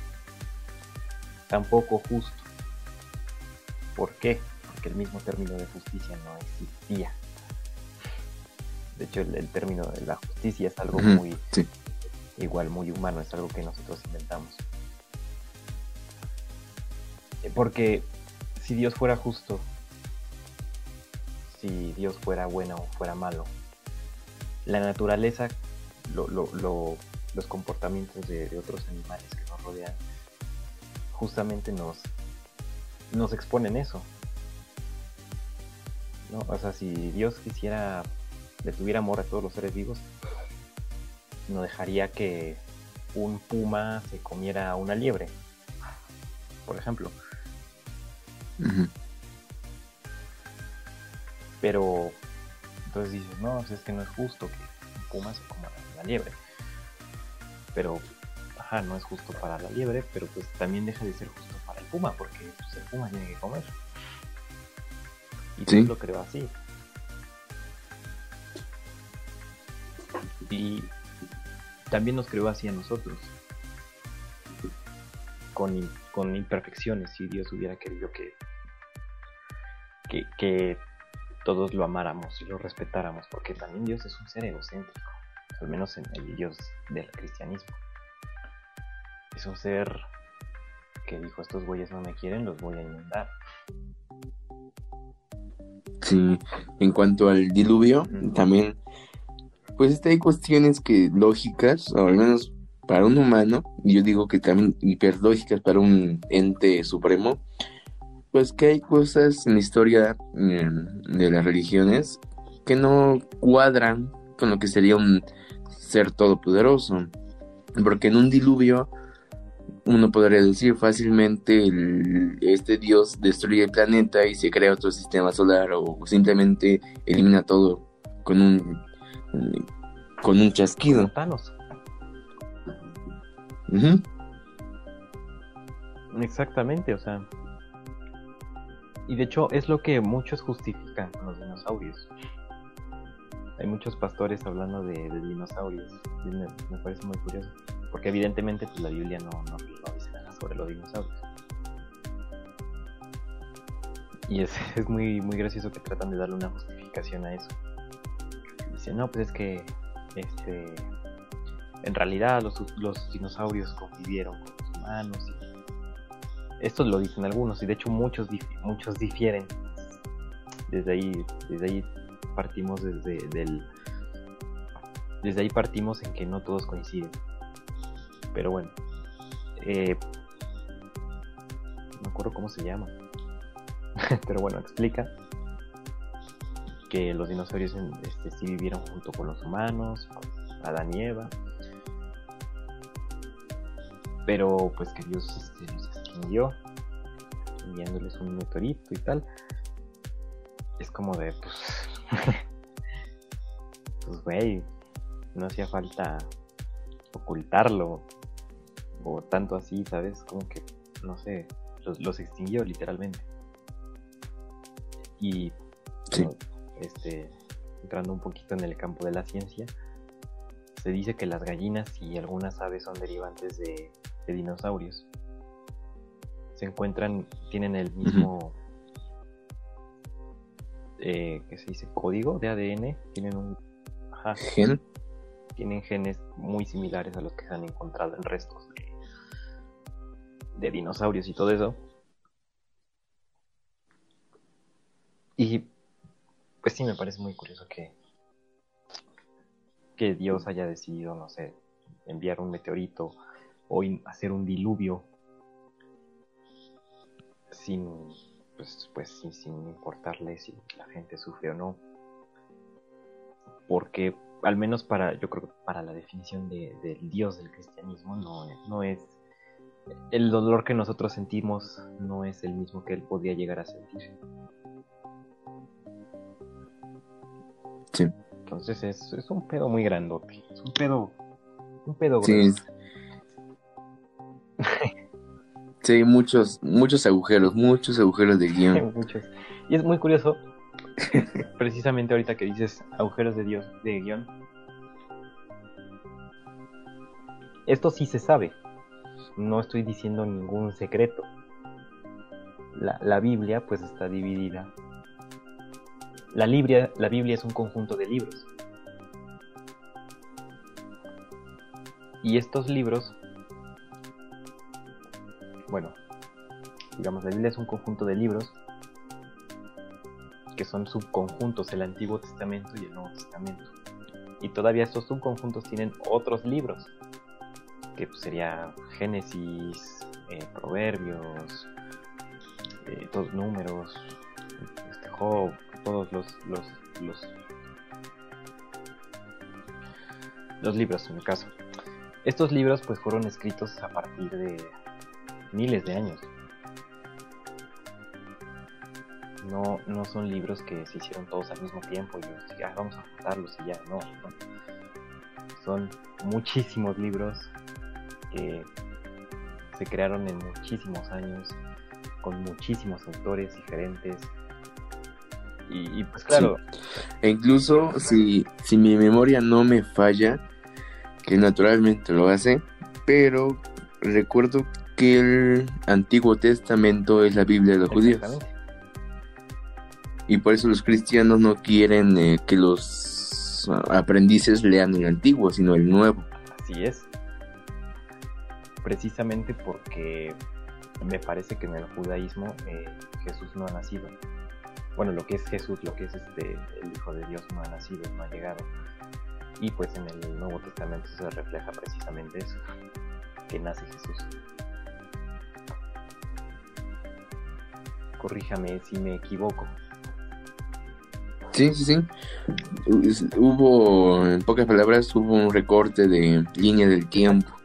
[SPEAKER 2] Tampoco justo. ¿Por qué? Porque el mismo término de justicia no existía. De hecho, el, término de la justicia es algo muy, igual, muy humano, es algo que nosotros inventamos. Eh, porque si Dios fuera justo, si Dios fuera bueno o fuera malo, la naturaleza, los comportamientos de, otros animales que nos rodean, justamente nos, nos exponen eso. ¿no? O sea, si Dios quisiera, le tuviera amor a todos los seres vivos, no dejaría que un puma se comiera una liebre, por ejemplo. Pero entonces dices, no, es que no es justo que un puma se coma una liebre. Pero, ajá, no es justo para la liebre, pero pues también deja de ser justo para el puma, porque pues, el puma tiene que comer. Y sí. lo creo así. Y también nos creó así a nosotros. Con, con imperfecciones, si Dios hubiera querido que, que, todos lo amáramos y lo respetáramos, porque también Dios es un ser egocéntrico, al menos en el Dios del cristianismo. Es un ser que dijo, estos güeyes no me quieren, los voy a inundar.
[SPEAKER 1] Sí, en cuanto al diluvio, también pues este, hay cuestiones que lógicas, o al menos para un humano, yo digo que también hiperlógicas para un ente supremo, pues que hay cosas en la historia em, de las religiones que no cuadran con lo que sería un ser todopoderoso. Porque en un diluvio uno podría decir fácilmente este dios destruye el planeta y se crea otro sistema solar o simplemente elimina todo con un con un chasquido.
[SPEAKER 2] Thanos. Exactamente, o sea. Y de hecho es lo que muchos justifican con los dinosaurios. Hay muchos pastores hablando de, dinosaurios. Y me, parece muy curioso. Porque evidentemente pues, la Biblia no, no, dice nada sobre los dinosaurios. Y es, es muy, muy gracioso que tratan de darle una justificación a eso no, pues es que este, en realidad los, los dinosaurios convivieron con los humanos. esto lo dicen algunos y de hecho muchos, muchos difieren. Desde ahí, desde ahí partimos desde del, desde ahí partimos en que no todos coinciden. Pero bueno, eh, no me acuerdo cómo se llama. Pero bueno, explica que los dinosaurios este, sí vivieron junto con los humanos, con Adán y Eva. Pero pues que Dios este, los extinguió, enviándoles un meteorito y tal. Es como de, pues, pues, güey, no hacía falta ocultarlo o tanto así, ¿sabes? Como que, no sé, los, los extinguió literalmente. Y sí este, entrando un poquito en el campo de la ciencia, se dice que las gallinas y algunas aves son derivantes de, dinosaurios. Se encuentran, tienen el mismo, eh, ¿qué se dice? Código de ADN, tienen un gen. Tienen genes muy similares a los que se han encontrado en restos de, de dinosaurios y todo eso. Y pues sí me parece muy curioso que, que Dios haya decidido, no sé, enviar un meteorito o hacer un diluvio sin, pues, pues sin, importarle si la gente sufre o no. Porque al menos para, yo creo que para la definición de, del Dios del cristianismo no, no es el dolor que nosotros sentimos no es el mismo que él podía llegar a sentir. Entonces es, un pedo muy grandote. Es un pedo Un pedo
[SPEAKER 1] Sí. sí, muchos, muchos agujeros, muchos agujeros de guion.
[SPEAKER 2] Muchos. Y es muy curioso, precisamente ahorita que dices agujeros de Dios, de guion. Esto sí se sabe. No estoy diciendo ningún secreto. La, la Biblia pues está dividida. La, Biblia, la Biblia es un conjunto de libros. Y estos libros, bueno, digamos, la Biblia es un conjunto de libros que son subconjuntos, el Antiguo Testamento y el Nuevo Testamento. Y todavía estos subconjuntos tienen otros libros, que pues, sería Génesis, eh, Proverbios, eh, números, todos los, los, los, libros en el caso. Estos libros pues fueron escritos a partir de miles de años. No, no son libros que se hicieron todos al mismo tiempo y ah, vamos a juntarlos y ya, no. Son muchísimos libros que se crearon en muchísimos años, con muchísimos autores diferentes. Y, y pues claro.
[SPEAKER 1] Sí. E incluso si, si mi memoria no me falla, que naturalmente lo hace, pero recuerdo que el Antiguo Testamento es la Biblia de los judíos. Y por eso los cristianos no quieren eh, que los aprendices lean el antiguo, sino el nuevo.
[SPEAKER 2] Así es. Precisamente porque me parece que en el judaísmo eh, Jesús no ha nacido. Bueno, lo que es Jesús, lo que es este el Hijo de Dios no ha nacido, no ha llegado. Y pues en el Nuevo Testamento se refleja precisamente eso, que nace Jesús. Corríjame si me equivoco.
[SPEAKER 1] Sí, sí, sí. Hubo, en pocas palabras, hubo un recorte de línea del tiempo.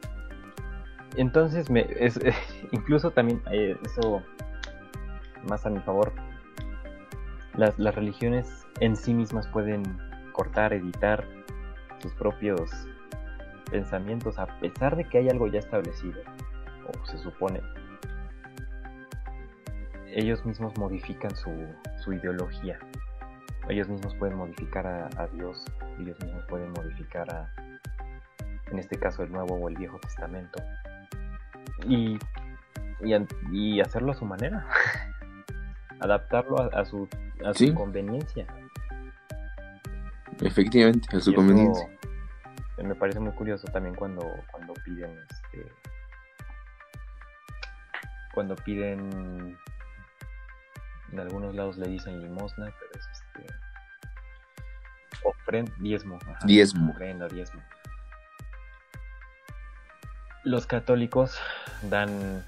[SPEAKER 2] Entonces, me, es, incluso también eh, eso, más a mi favor, las, las religiones en sí mismas pueden cortar, editar sus propios pensamientos, a pesar de que hay algo ya establecido, o se supone, ellos mismos modifican su, su ideología. Ellos mismos pueden modificar a, a, Dios, ellos mismos pueden modificar a, en este caso, el Nuevo o el Viejo Testamento. Y, y, y hacerlo a su manera. Adaptarlo a, a su, a
[SPEAKER 1] Sí.
[SPEAKER 2] su conveniencia.
[SPEAKER 1] Efectivamente, a su
[SPEAKER 2] Y
[SPEAKER 1] conveniencia.
[SPEAKER 2] me parece muy curioso también cuando, cuando piden este cuando piden en algunos lados le dicen limosna, pero es este ofrenda, diezmo, ajá,
[SPEAKER 1] Diezmo.
[SPEAKER 2] ofrenda, diezmo. Los católicos dan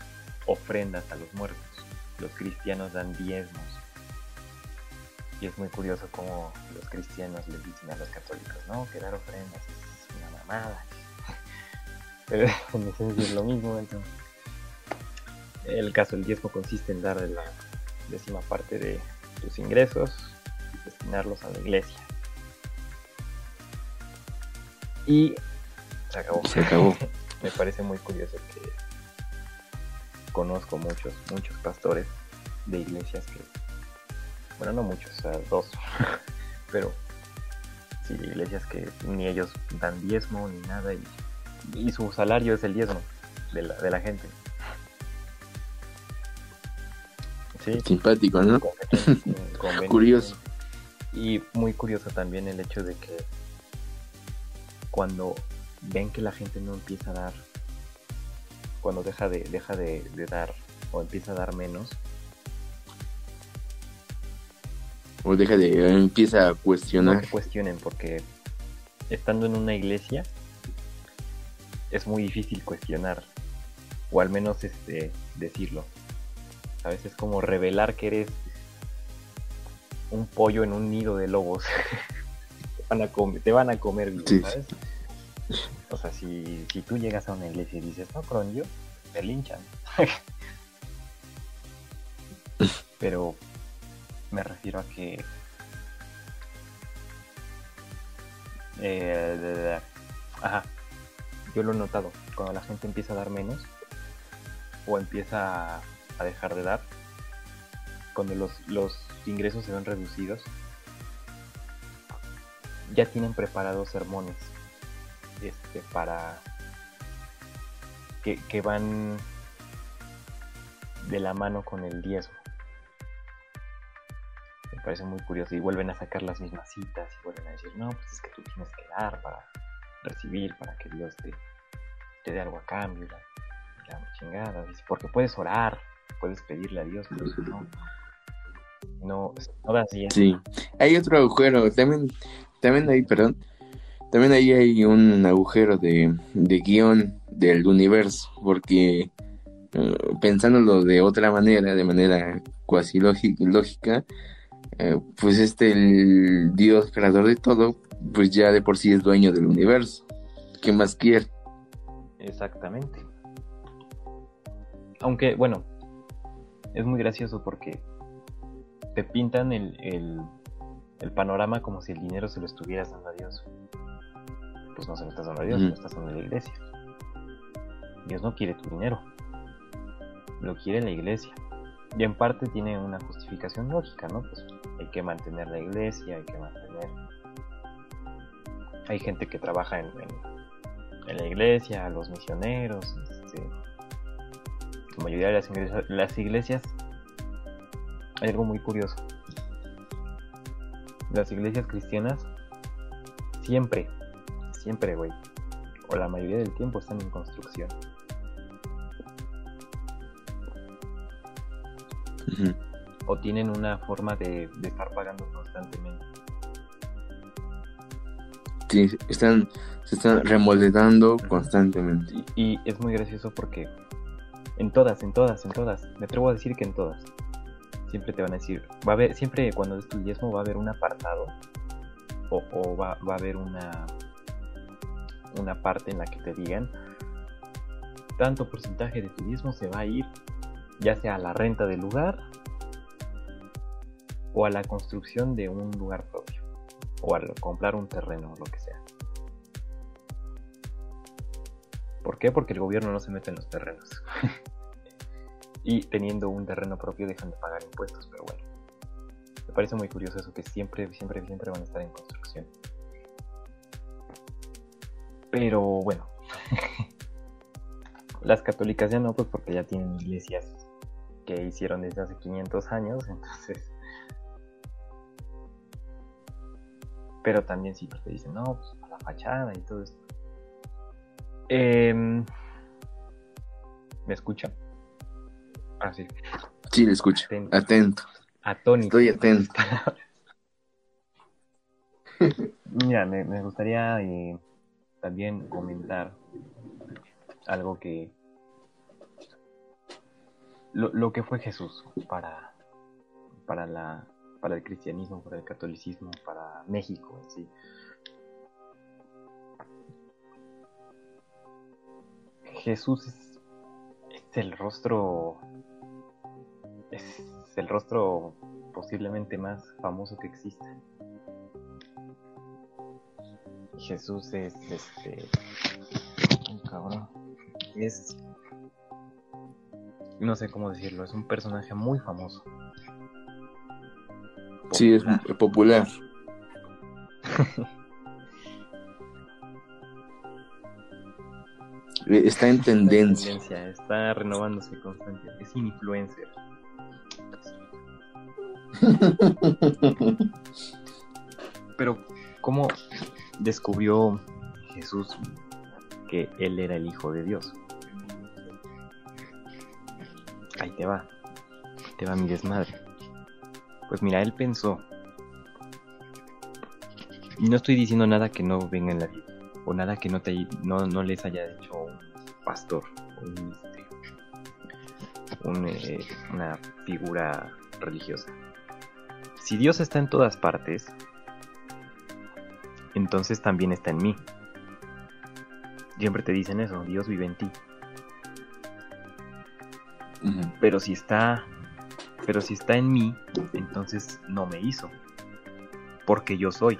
[SPEAKER 2] ofrendas a los muertos, los cristianos dan diezmos. Y es muy curioso cómo los cristianos le dicen a los católicos, no, que dar ofrendas es una mamada. Pero en esencia es lo mismo. Entonces. El caso del diezmo consiste en dar la décima parte de tus ingresos y destinarlos a la iglesia. Y se acabó.
[SPEAKER 1] Se acabó.
[SPEAKER 2] Me parece muy curioso que conozco muchos, muchos pastores de iglesias que, bueno, no muchos, o sea, dos, pero sí, de iglesias que ni ellos dan diezmo ni nada y, y su salario es el diezmo de la, de la gente. Sí,
[SPEAKER 1] Simpático, ¿no? Curioso.
[SPEAKER 2] Y muy curioso también el hecho de que cuando ven que la gente no empieza a dar, cuando deja de, deja de, de dar o empieza a dar menos,
[SPEAKER 1] O deja de, empieza a
[SPEAKER 2] no
[SPEAKER 1] cuestionar.
[SPEAKER 2] se cuestionen porque estando en una iglesia es muy difícil cuestionar o al menos este decirlo. ¿Sabes? Es como revelar que eres un pollo en un nido de lobos. te, van a comer, te van a comer vivo,
[SPEAKER 1] Sí.
[SPEAKER 2] ¿sabes? O sea, si, si tú llegas a una iglesia y dices, no, con yo, te linchan. Pero me refiero a que eh, de- de- ajá yo lo he notado, cuando la gente empieza a dar menos o empieza a dejar de dar, cuando los, los ingresos se ven reducidos, ya tienen preparados sermones este, para que, que van de la mano con el diezmo. Me parece muy curioso. Y vuelven a sacar las mismas citas y vuelven a decir, no, pues es que tú tienes que dar para recibir, para que Dios te, te dé algo a cambio. La, chingada. Porque puedes orar, puedes pedirle a Dios, pero no. No, no da así.
[SPEAKER 1] Sí. Hay otro agujero. También, también ahí, perdón. También ahí hay un agujero de, guion del universo. Porque eh, pensándolo de otra manera, de manera cuasi lógica, eh, pues este, el Dios creador de todo, pues ya de por sí es dueño del universo. ¿Qué más quiere?
[SPEAKER 2] Exactamente. Aunque, bueno, es muy gracioso porque te pintan el, el, el, panorama como si el dinero se lo estuvieras dando a Dios. Pues no se lo estás dando a Dios, mm. se lo estás dando a la iglesia. Dios no quiere tu dinero lo quiere la iglesia. Y en parte tiene una justificación lógica, ¿no? Pues hay que mantener la iglesia, hay que mantener... Hay gente que trabaja en, en, la iglesia, los misioneros, este... la mayoría de las iglesias, las iglesias... Hay algo muy curioso. Las iglesias cristianas siempre, siempre, güey, o la mayoría del tiempo están en construcción. o tienen una forma de, estar pagando constantemente.
[SPEAKER 1] Sí, están, se están remodelando constantemente.
[SPEAKER 2] Y, es muy gracioso porque en todas, en todas, en todas, me atrevo a decir que en todas, siempre te van a decir, va a haber, siempre cuando des tu diezmo va a haber un apartado o, va, va, a haber una, una parte en la que te digan, tanto porcentaje de tu diezmo se va a ir ya sea a la renta del lugar o a la construcción de un lugar propio o a comprar un terreno o lo que sea. ¿Por qué? Porque el gobierno no se mete en los terrenos. y teniendo un terreno propio dejan de pagar impuestos, pero bueno. Me parece muy curioso eso que siempre, siempre, siempre van a estar en construcción. Pero bueno. Las católicas ya no, pues porque ya tienen iglesias que hicieron desde hace 500 años, entonces... Pero también si te dicen, no, pues a la fachada y todo esto. Em, ¿Me escucha? Ah, sí.
[SPEAKER 1] Sí, le escucho. Atento.
[SPEAKER 2] Atónito.
[SPEAKER 1] Estoy atento.
[SPEAKER 2] Mira, me, me gustaría eh, también comentar algo que, lo, que fue Jesús para, para, la, para el cristianismo, para el catolicismo, para México en sí. Jesús es, el rostro, es el rostro posiblemente más famoso que existe. Jesús es este. cabrón. Es no sé cómo decirlo, es un personaje muy famoso.
[SPEAKER 1] Sí, es popular. está en tendencia.
[SPEAKER 2] Está renovándose constantemente. Es influencer. Pero, ¿cómo descubrió Jesús que él era el Hijo de Dios? ahí te va, te va mi desmadre. Pues mira, él pensó, y no estoy diciendo nada que no venga en la vida, o nada que no, te, no, les haya dicho un pastor, un, este, eh, una figura religiosa. Si Dios está en todas partes, entonces también está en mí. Siempre te dicen eso, Dios vive en ti. Pero si está. Pero si está en mí, entonces no me hizo. Porque yo soy.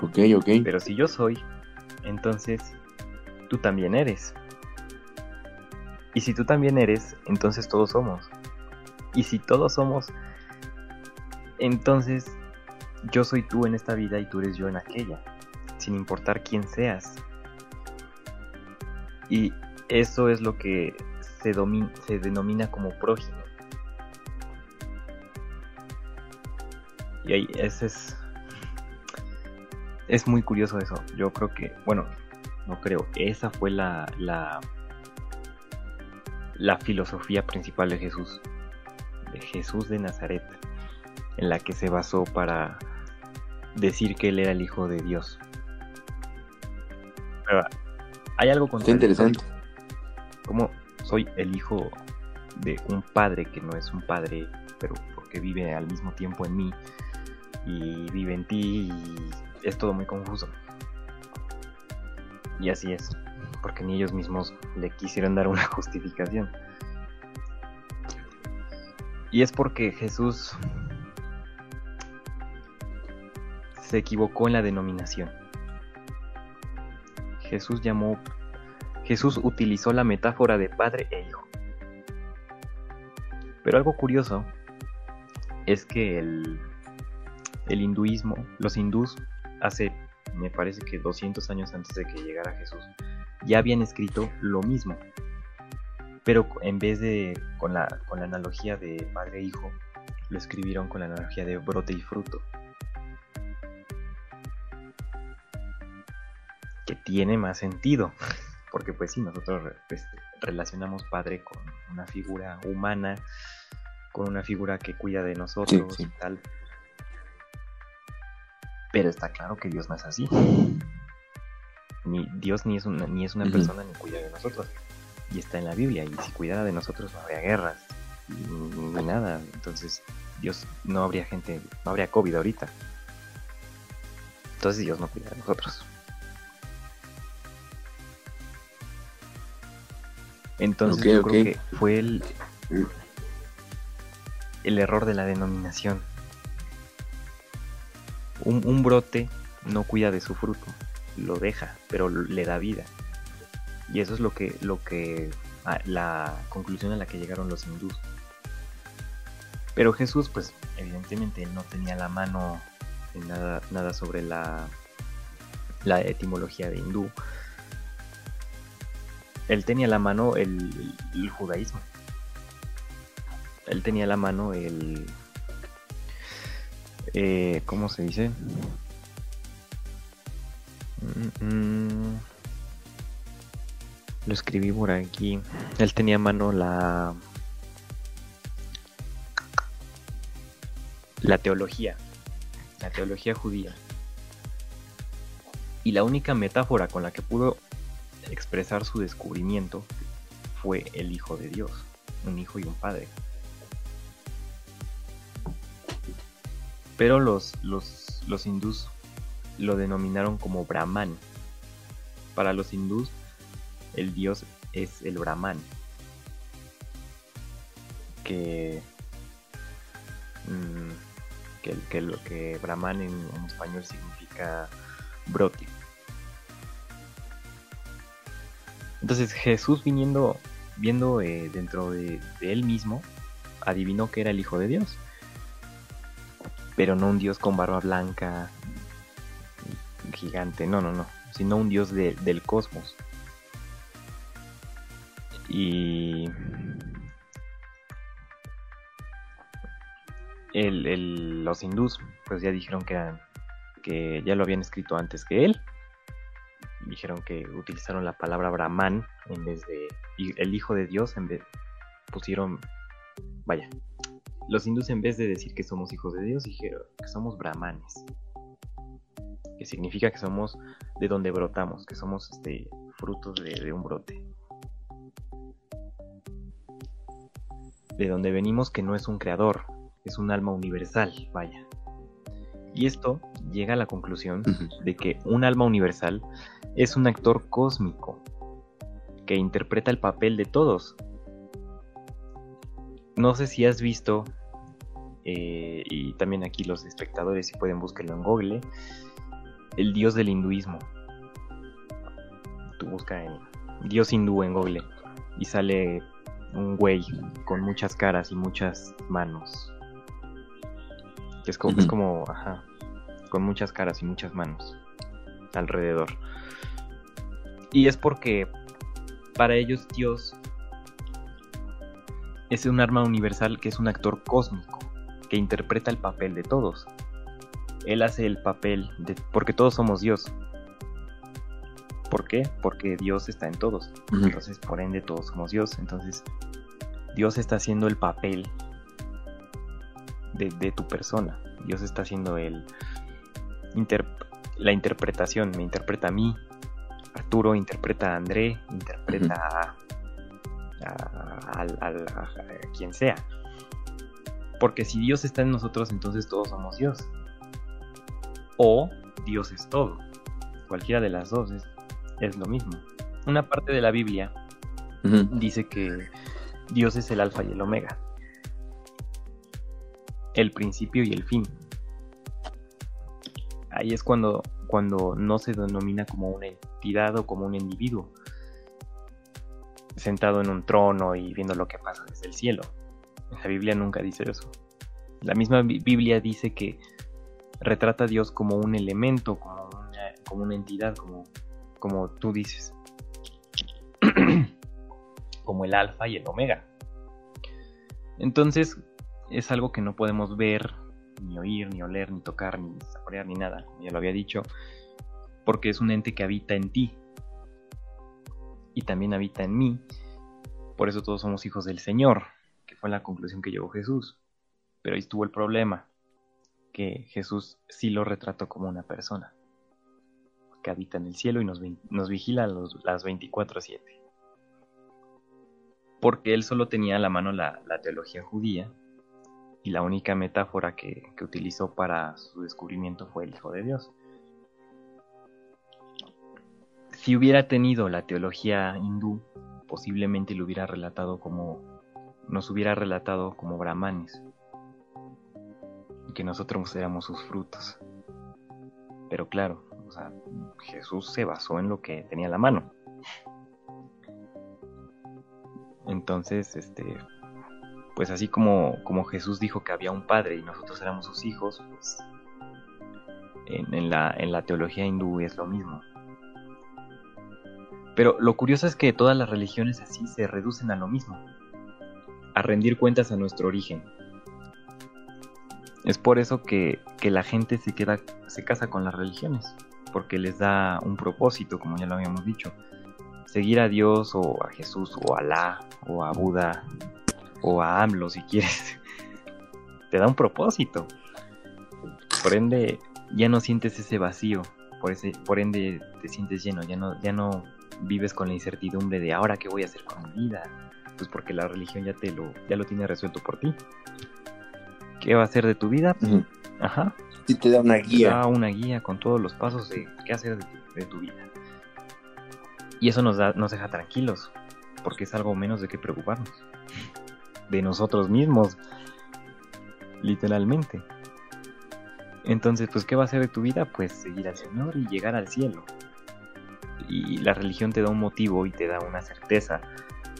[SPEAKER 1] Ok, ok.
[SPEAKER 2] Pero si yo soy, entonces tú también eres. Y si tú también eres, entonces todos somos. Y si todos somos, entonces yo soy tú en esta vida y tú eres yo en aquella, sin importar quién seas. Y eso es lo que se, denomina como prójimo. Y ahí ese es es muy curioso eso. Yo creo que, bueno, no creo, esa fue la, la, la filosofía principal de Jesús, de Jesús de Nazaret, en la que se basó para decir que él era el Hijo de Dios. Pero hay algo
[SPEAKER 1] Está interesante.
[SPEAKER 2] Como soy el hijo de un padre que no es un padre, pero porque vive al mismo tiempo en mí y vive en ti y es todo muy confuso. Y así es, porque ni ellos mismos le quisieron dar una justificación. Y es porque Jesús se equivocó en la denominación. Jesús llamó, Jesús utilizó la metáfora de padre e hijo. Pero algo curioso es que el, el hinduismo, los hindús hace, me parece que 200 años antes de que llegara Jesús, ya habían escrito lo mismo. Pero en vez de con la, con la analogía de padre e hijo, lo escribieron con la analogía de brote y fruto. Que tiene más sentido. Porque pues sí, nosotros pues, relacionamos padre con una figura humana, con una figura que cuida de nosotros y tal. Pero está claro que Dios no es así. Ni, Dios ni es una, ni es una persona ni cuida de nosotros. Y está en la Biblia. Y si cuidara de nosotros no habría guerras. Ni, nada. Entonces Dios no habría gente, no habría COVID ahorita. Entonces Dios no cuida de nosotros. Entonces yo creo que fue el, el error de la denominación un, brote no cuida de su fruto, lo deja, pero le da vida. Y eso es lo que, lo que, la conclusión a la que llegaron los hindús. Pero Jesús, pues, evidentemente no tenía la mano en nada, nada sobre la, la etimología de hindú. Él tenía la mano el, judaísmo. Él tenía la mano el, eh, ¿cómo se dice? Mm, mm. lo escribí por aquí. Él tenía a mano la la teología, la teología judía. Y la única metáfora con la que pudo expresar su descubrimiento fue el Hijo de Dios, un hijo y un padre. Pero los, los, los hindús lo denominaron como Brahman. Para los hindús, el dios es el Brahman. Que, mm, que, que, Brahman en, español significa brote. Entonces Jesús viniendo, viendo eh, dentro de, él mismo, adivinó que era el Hijo de Dios pero no un dios con barba blanca, gigante, no, no, no, sino un dios del cosmos. Y el, los hindús pues ya dijeron que, eran, que ya lo habían escrito antes que él. Dijeron que utilizaron la palabra Brahman en vez de el hijo de Dios, en vez pusieron, vaya, los hindús en vez de decir que somos hijos de Dios, dijeron que somos brahmanes. Que significa que somos de donde brotamos, que somos este, frutos de, un brote. De donde venimos que no es un creador, es un alma universal, vaya. Y esto llega a la conclusión de que un alma universal es un actor cósmico que interpreta el papel de todos, no sé si has visto, eh, y también aquí los espectadores si pueden buscarlo en Google, el dios del hinduismo. Tú busca en dios hindú en Google y sale un güey con muchas caras y muchas manos. Que es como, es como, ajá, con muchas caras y muchas manos alrededor. Y es porque para ellos Dios es un arma universal que es un actor cósmico que interpreta el papel de todos. Él hace el papel de... porque todos somos Dios. ¿Por qué? Porque Dios está en todos. Entonces, por ende, todos somos Dios. Entonces, Dios está haciendo el papel de, tu persona. Dios está haciendo el la interpretación. Me interpreta a mí. Arturo interpreta a André. Interpreta a, quien sea. Porque si Dios está en nosotros, entonces todos somos Dios. O Dios es todo. Cualquiera de las dos es, lo mismo. Una parte de la Biblia dice que Dios es el alfa y el omega. El principio y el fin. Ahí es cuando, cuando no se denomina como una entidad o como un individuo, sentado en un trono y viendo lo que pasa desde el cielo. La Biblia nunca dice eso. La misma Biblia dice que retrata a Dios como un elemento, como una, como una entidad, como, como tú dices. como el alfa y el omega. Entonces es algo que no podemos ver, ni oír, ni oler, ni tocar, ni saborear, ni nada, ya lo había dicho, porque es un ente que habita en ti, y también habita en mí. Por eso todos somos hijos del Señor, que fue la conclusión que llegó Jesús. Pero ahí estuvo el problema, que Jesús sí lo retrató como una persona, que habita en el cielo y nos, nos vigila las 24/7. Porque él solo tenía a la mano la, teología judía y la única metáfora que, que utilizó para su descubrimiento fue el Hijo de Dios si hubiera tenido la teología hindú, posiblemente lo hubiera relatado como nos hubiera relatado como brahmanes y que nosotros éramos sus frutos. Pero claro, o sea, Jesús se basó en lo que tenía a la mano. Entonces, este, pues así como, como Jesús dijo que había un padre y nosotros éramos sus hijos, pues en, la, en la teología hindú es lo mismo. Pero lo curioso es que todas las religiones así se reducen a lo mismo, a rendir cuentas a nuestro origen. Es por eso que, la gente se queda, se casa con las religiones, porque les da un propósito, como ya lo habíamos dicho. Seguir a Dios o a Jesús o a Alá o a Buda o a AMLO si quieres. Te da un propósito. Por ende, ya no sientes ese vacío. Por, ese, por ende, te sientes lleno. Ya no, ya no vives con la incertidumbre de ahora qué voy a hacer con mi vida, pues porque la religión ya te lo, ya lo tiene resuelto por ti. ¿Qué va a hacer de tu vida? Ajá.
[SPEAKER 1] Y te da una guía.
[SPEAKER 2] Te da una guía con todos los pasos de qué hacer de tu, vida. Y eso nos, da, nos deja tranquilos, porque es algo menos de qué preocuparnos. De nosotros mismos, literalmente. Entonces, pues, ¿qué va a hacer de tu vida? Pues seguir al Señor y llegar al cielo y la religión te da un motivo y te da una certeza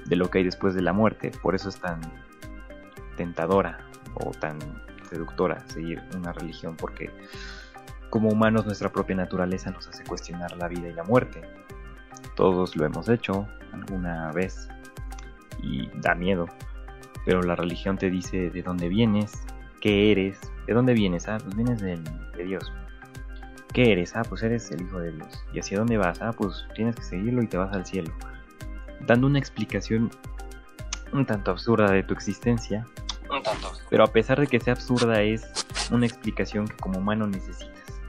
[SPEAKER 2] de lo que hay después de la muerte. Por eso es tan tentadora o tan seductora seguir una religión, porque como humanos nuestra propia naturaleza nos hace cuestionar la vida y la muerte. Todos lo hemos hecho alguna vez y da miedo, pero la religión te dice de dónde vienes, qué eres, de dónde vienes, ah, pues vienes de Dios, ¿Qué eres? Ah, pues eres el Hijo de Dios. ¿Y hacia dónde vas? Ah, pues tienes que seguirlo y te vas al cielo. Dando una explicación un tanto absurda de tu existencia. Un tanto. Pero a pesar de que sea absurda, es una explicación que como humano necesitas.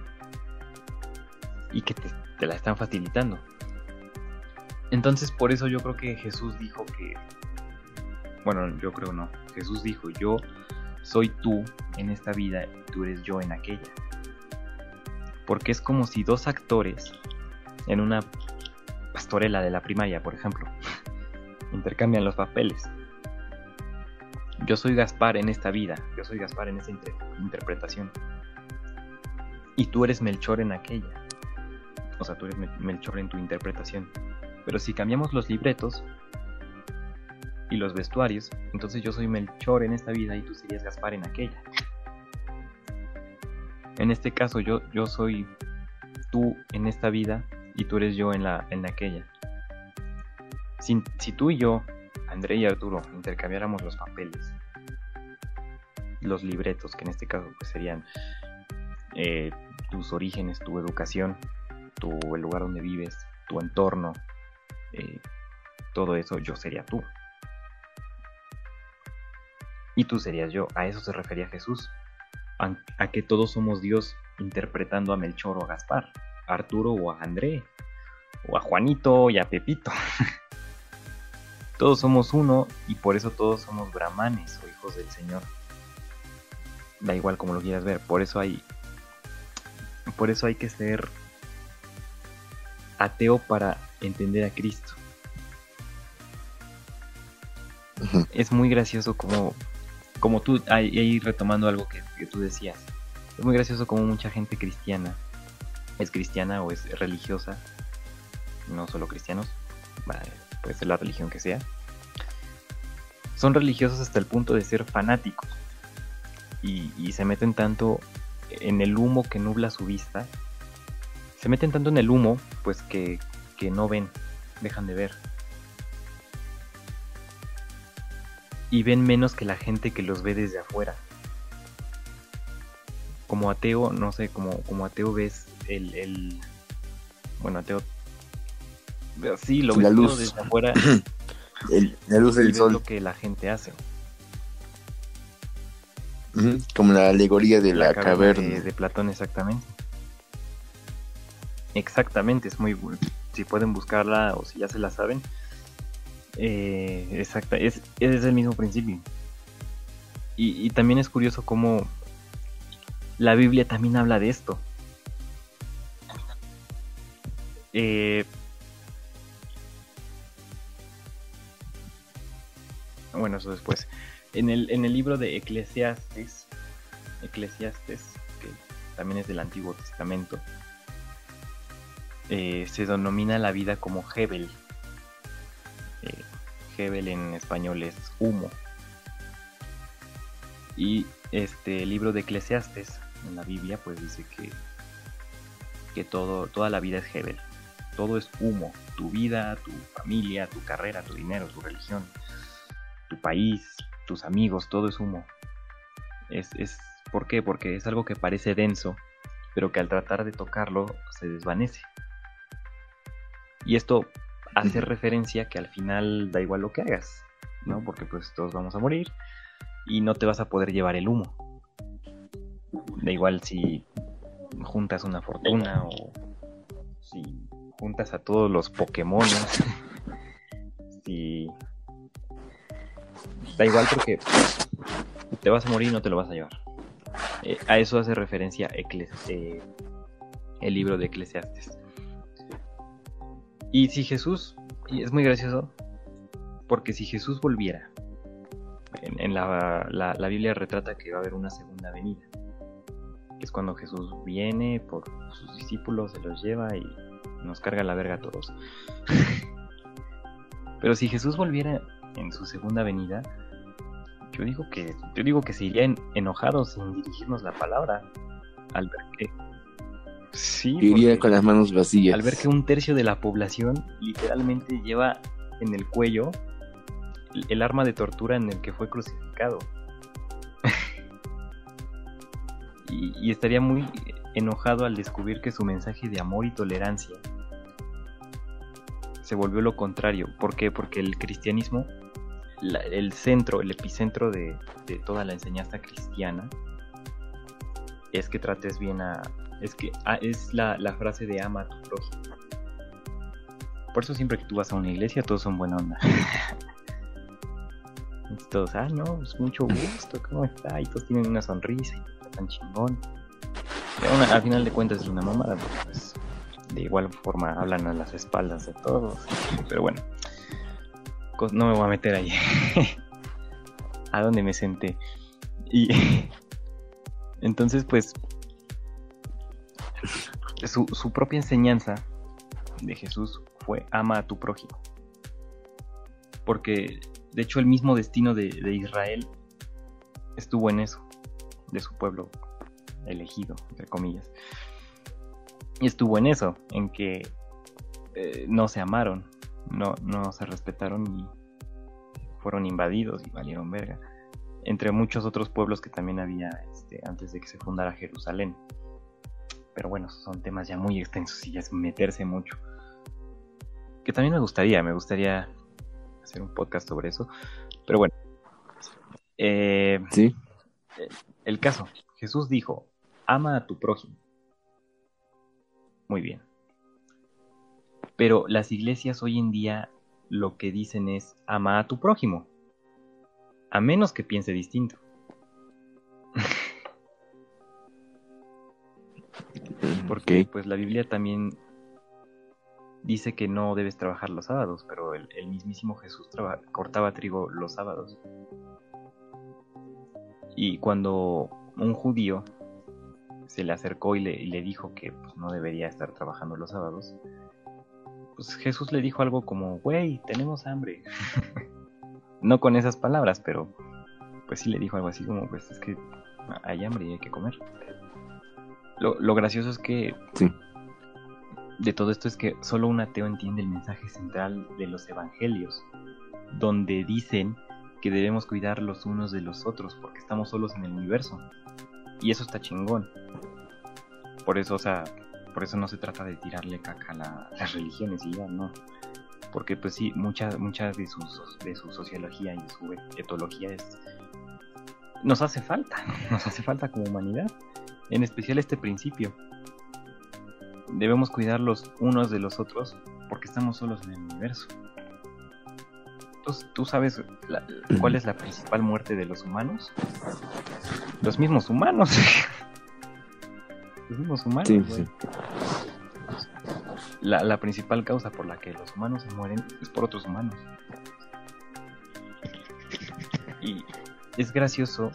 [SPEAKER 2] Y que te, te la están facilitando. Entonces por eso yo creo que Jesús dijo que... Bueno, yo creo no. Jesús dijo, yo soy tú en esta vida y tú eres yo en aquella porque es como si dos actores en una pastorela de la primaria, por ejemplo, intercambian los papeles. Yo soy Gaspar en esta vida, yo soy Gaspar en esta interpretación. Y tú eres Melchor en aquella. O sea, tú eres Melchor en tu interpretación. Pero si cambiamos los libretos y los vestuarios, entonces yo soy Melchor en esta vida y tú serías Gaspar en aquella. En este caso yo, yo soy tú en esta vida y tú eres yo en, la, en aquella. Si, si tú y yo, André y Arturo, intercambiáramos los papeles, los libretos, que en este caso pues, serían eh, tus orígenes, tu educación, tu, el lugar donde vives, tu entorno, eh, todo eso, yo sería tú. Y tú serías yo. A eso se refería Jesús. A, a, que todos somos Dios interpretando a Melchor o a Gaspar, a Arturo o a André, o a Juanito y a Pepito. todos somos uno y por eso todos somos brahmanes o hijos del Señor. Da igual como lo quieras ver. Por eso hay. Por eso hay que ser ateo para entender a Cristo. Es muy gracioso como, como tú, ahí retomando algo que, tú decías, es muy gracioso como mucha gente cristiana es cristiana o es religiosa, no solo cristianos, puede ser la religión que sea, son religiosos hasta el punto de ser fanáticos y, y se meten tanto en el humo que nubla su vista se meten tanto en el humo, pues que, no ven, dejan de ver. Y ven menos que la gente que los ve desde afuera. Como ateo, no sé, como, como ateo ves el, el bueno, ateo sí, lo
[SPEAKER 1] la luz.
[SPEAKER 2] desde afuera.
[SPEAKER 1] la luz del sol.
[SPEAKER 2] lo que la gente hace.
[SPEAKER 1] Como la alegoría de la, caverna.
[SPEAKER 2] de, Platón, exactamente. Exactamente, es muy si pueden buscarla o si ya se la saben. Eh, exacta, es, es el mismo principio. Y, también es curioso cómo la Biblia también habla de esto. Eh, bueno, eso después. En el, en el libro de Eclesiastes, Eclesiastes, que también es del Antiguo Testamento, eh, se denomina la vida como Hebel. Hebel en español es humo. Y este libro de Eclesiastes en la Biblia pues dice que, que todo, toda la vida es Hebel. Todo es humo. Tu vida, tu familia, tu carrera, tu dinero, tu religión, tu país, tus amigos, todo es humo. Es, es, ¿Por qué? Porque es algo que parece denso, pero que al tratar de tocarlo se desvanece. Y esto hace referencia que al final da igual lo que hagas, ¿no? Porque pues todos vamos a morir y no te vas a poder llevar el humo. Da igual si juntas una fortuna o si juntas a todos los Pokémon. si... Da igual porque te vas a morir y no te lo vas a llevar. Eh, a eso hace referencia eh, el libro de Eclesiastes. Y si Jesús, y es muy gracioso, porque si Jesús volviera, en, la, la, Biblia retrata que va a haber una segunda venida, que es cuando Jesús viene por sus discípulos, se los lleva y nos carga la verga a todos. Pero si Jesús volviera en su segunda venida, yo digo que, yo digo que se iría enojado sin dirigirnos la palabra al ver que
[SPEAKER 1] Sí. Iría con las manos vacías.
[SPEAKER 2] Al ver que un tercio de la población literalmente lleva en el cuello el arma de tortura en el que fue crucificado. y, estaría muy enojado al descubrir que su mensaje de amor y tolerancia se volvió lo contrario. ¿Por qué? Porque el cristianismo, el centro, el epicentro de, de toda la enseñanza cristiana, es que trates bien a, es que ah, es la, frase de ama a tu prójimo. Por eso siempre que tú vas a una iglesia todos son buena onda. todos, ah, no, es mucho gusto, ¿cómo está? Y todos tienen una sonrisa y tan chingón. al final de cuentas es una mamada, pues de igual forma hablan a las espaldas de todos. Pero bueno, no me voy a meter ahí. a dónde me senté. Y entonces, pues su, propia enseñanza de Jesús fue ama a tu prójimo. Porque de hecho el mismo destino de, de Israel estuvo en eso, de su pueblo elegido, entre comillas. Y estuvo en eso, en que eh, no se amaron, no, no se respetaron y fueron invadidos y valieron verga. Entre muchos otros pueblos que también había este, antes de que se fundara Jerusalén. Pero bueno, son temas ya muy extensos y ya es meterse mucho. Que también me gustaría, me gustaría hacer un podcast sobre eso. Pero bueno. Eh,
[SPEAKER 1] sí.
[SPEAKER 2] El caso, Jesús dijo, ama a tu prójimo. Muy bien. Pero las iglesias hoy en día lo que dicen es ama a tu prójimo. A menos que piense distinto. Porque pues la Biblia también dice que no debes trabajar los sábados, pero el, mismísimo Jesús cortaba trigo los sábados. Y cuando un judío se le acercó y le, dijo que pues, no debería estar trabajando los sábados, pues Jesús le dijo algo como, güey, tenemos hambre. no con esas palabras, pero pues sí le dijo algo así como, pues es que hay hambre y hay que comer. Lo, gracioso es que de todo esto es que solo un ateo entiende el mensaje central de los evangelios, donde dicen que debemos cuidar los unos de los otros porque estamos solos en el universo. Y eso está chingón. Por eso, o sea, por eso no se trata de tirarle caca a las religiones y ya, no. Porque pues sí, muchas muchas de, sus, de su sociología y su etología es... Nos hace falta, nos hace falta como humanidad. En especial este principio. Debemos cuidar los unos de los otros porque estamos solos en el universo. ¿Tú sabes cuál es la principal muerte de los humanos? Los mismos humanos. los mismos humanos. Sí, sí. La, la, principal causa por la que los humanos se mueren es por otros humanos. Y es gracioso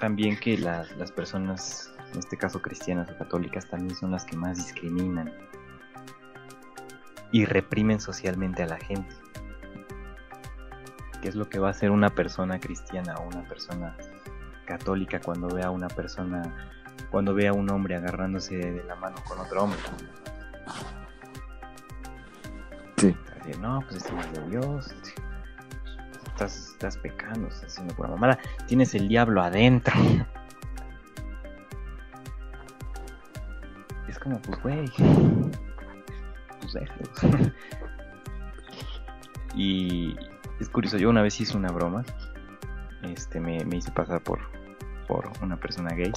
[SPEAKER 2] también que las, las personas, en este caso cristianas o católicas, también son las que más discriminan y reprimen socialmente a la gente es lo que va a hacer una persona cristiana o una persona católica cuando vea a una persona, cuando vea a un hombre agarrándose de la mano con otro hombre.
[SPEAKER 1] Sí.
[SPEAKER 2] No, pues es más de Dios. Estás, estás pecando, estás haciendo pura mamada. Tienes el diablo adentro. Como, pues, güey. Pues déjalo. y, es curioso, yo una vez hice una broma. Este, me, hice pasar por, por una persona gay.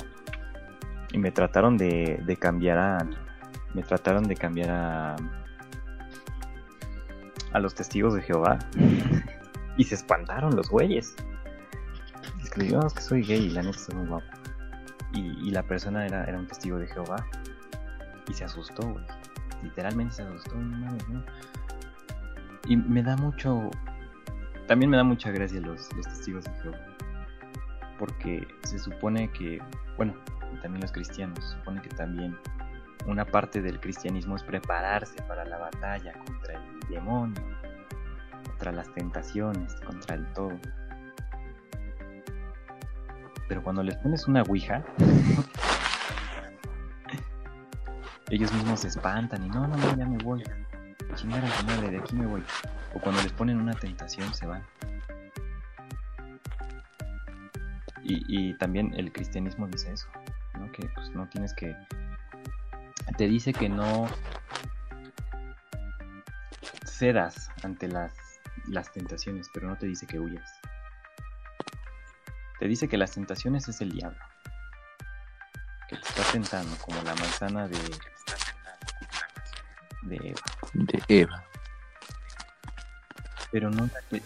[SPEAKER 2] Y me trataron de, de cambiar a. Me trataron de cambiar a. A los testigos de Jehová. y se espantaron los güeyes. Es que que soy gay y la neta estoy muy guapo. Y, la persona era, era un testigo de Jehová. Y se asustó, güey. Literalmente se asustó, Y me da mucho, también me da mucha gracia los, los testigos de Jehová. Porque se supone que, bueno, también los cristianos, se supone que también una parte del cristianismo es prepararse para la batalla contra el demonio, contra las tentaciones, contra el todo. Pero cuando les pones una ouija, ellos mismos se espantan y no, no, no, ya me voy. Chingar a madre, de aquí me voy o cuando les ponen una tentación se van. Y, también el cristianismo dice eso, ¿no? que pues no tienes que... Te dice que no cedas ante las, las tentaciones, pero no te dice que huyas. Te dice que las tentaciones es el diablo, que te está tentando como la manzana de, de Eva.
[SPEAKER 1] De Eva
[SPEAKER 2] pero nunca te,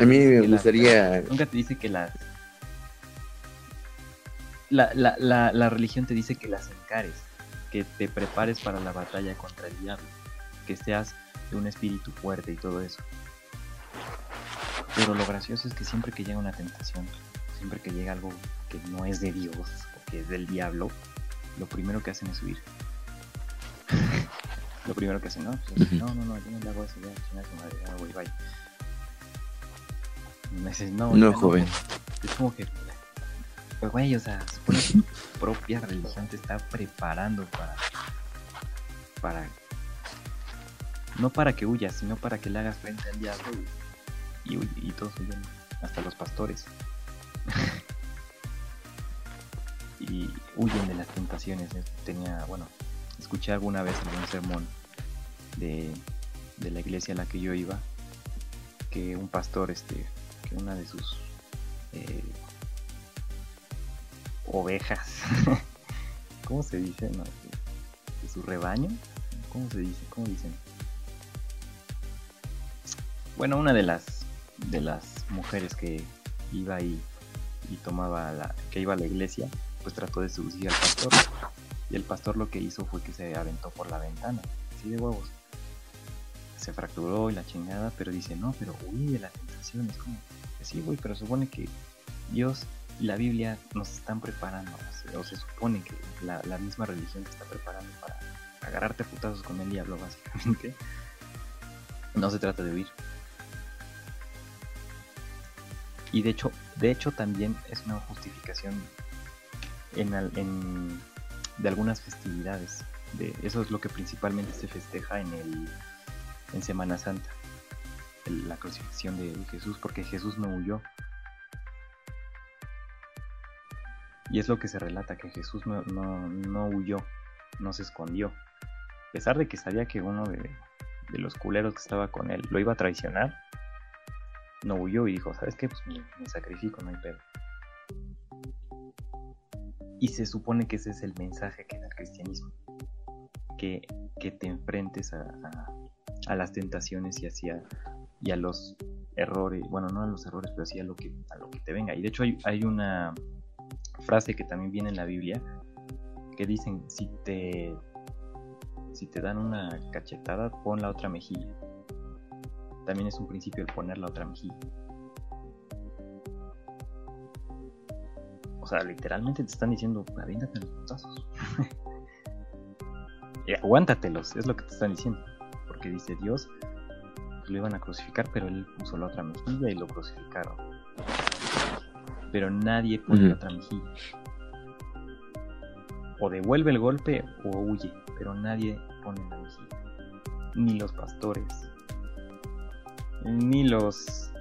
[SPEAKER 1] A mí me gustaría...
[SPEAKER 2] nunca te dice que las... La, la, la, la religión te dice que las encares, que te prepares para la batalla contra el diablo, que seas de un espíritu fuerte y todo eso. Pero lo gracioso es que siempre que llega una tentación, siempre que llega algo que no es de Dios o que es del diablo, lo primero que hacen es huir. Lo primero que hacen, ¿no? Pues, No, no, no, yo no le hago eso, ya, chingas madre, ya, güey, bye. Y me dices, no,
[SPEAKER 1] No,
[SPEAKER 2] ya
[SPEAKER 1] joven.
[SPEAKER 2] Es como que, pues, güey, o sea, supone que tu propia religión te está preparando para, para, no para que huyas, sino para que le hagas frente al diablo y, y, y todos huyen, hasta los pastores. y huyen de las tentaciones. Tenía, bueno, escuché alguna vez algún sermón de, de la iglesia a la que yo iba, que un pastor, este, que una de sus eh, ovejas, ¿cómo se dice? No, de, de su rebaño, ¿cómo se dice? ¿Cómo dicen? Bueno, una de las de las mujeres que iba y, y tomaba la, que iba a la iglesia, pues trató de seducir al pastor. Y el pastor lo que hizo fue que se aventó por la ventana, así de huevos. Se fracturó y la chingada, pero dice, no, pero huye de la tentación. Es como, pues sí, güey, pero supone que Dios y la Biblia nos están preparando, o se, supone que la, misma religión te está preparando para agarrarte putazos con el diablo, básicamente. No se trata de huir. Y de hecho, de hecho también es una justificación en, en- de algunas festividades. De, eso es lo que principalmente se festeja en el en Semana Santa. la crucifixión de Jesús, porque Jesús no huyó. Y es lo que se relata, que Jesús no, no, no huyó, no se escondió. A pesar de que sabía que uno de, de los culeros que estaba con él lo iba a traicionar, no huyó y dijo, ¿sabes qué? Pues me, me sacrifico, no hay pedo. Y se supone que ese es el mensaje que da el cristianismo. Que, que te enfrentes a, a- las tentaciones y y a los errores, bueno, no a los errores, pero sí a lo que, a lo que te venga. Y de hecho hay, hay una frase que también viene en la Biblia que dicen, si te, si te dan una cachetada, pon la otra mejilla. También es un principio el poner la otra mejilla. O sea, literalmente te están diciendo, aviéntate los putazos. y aguántatelos, es lo que te están diciendo. Porque dice Dios, lo iban a crucificar, pero él puso la otra mejilla y lo crucificaron. Pero nadie pone la otra mejilla. O devuelve el golpe o huye, pero nadie pone la mejilla. Ni los pastores, ni los.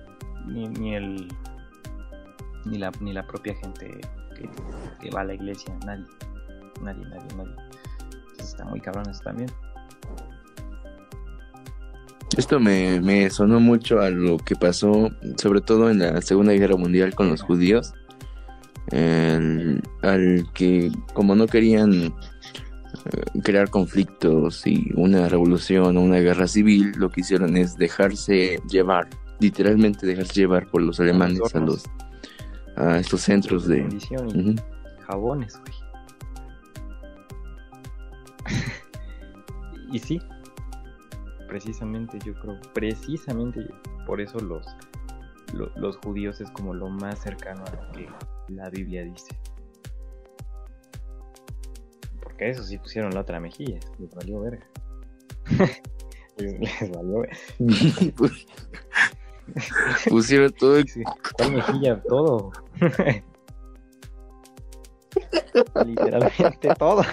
[SPEAKER 2] ni, ni el. Ni la, ni la propia gente que, que va a la iglesia, nadie. Nadie, nadie, nadie. Entonces está muy cabrón eso también.
[SPEAKER 1] Esto me, me sonó mucho a lo que pasó, sobre todo en la Segunda Guerra Mundial con los judíos, el- al que como no querían eh, crear conflictos y una revolución o una guerra civil, lo que hicieron es dejarse llevar, literalmente dejarse llevar por los alemanes a los a estos centros de
[SPEAKER 2] y jabones, güey. y sí, precisamente yo creo, precisamente por eso los, lo- los judíos es como lo más cercano a lo que la Biblia dice. Porque eso sí pusieron la otra mejilla, les valió verga. les, les valió verga.
[SPEAKER 1] pusieron todo
[SPEAKER 2] Sí, ¿Cuál mejilla? Todo. Literalmente todo.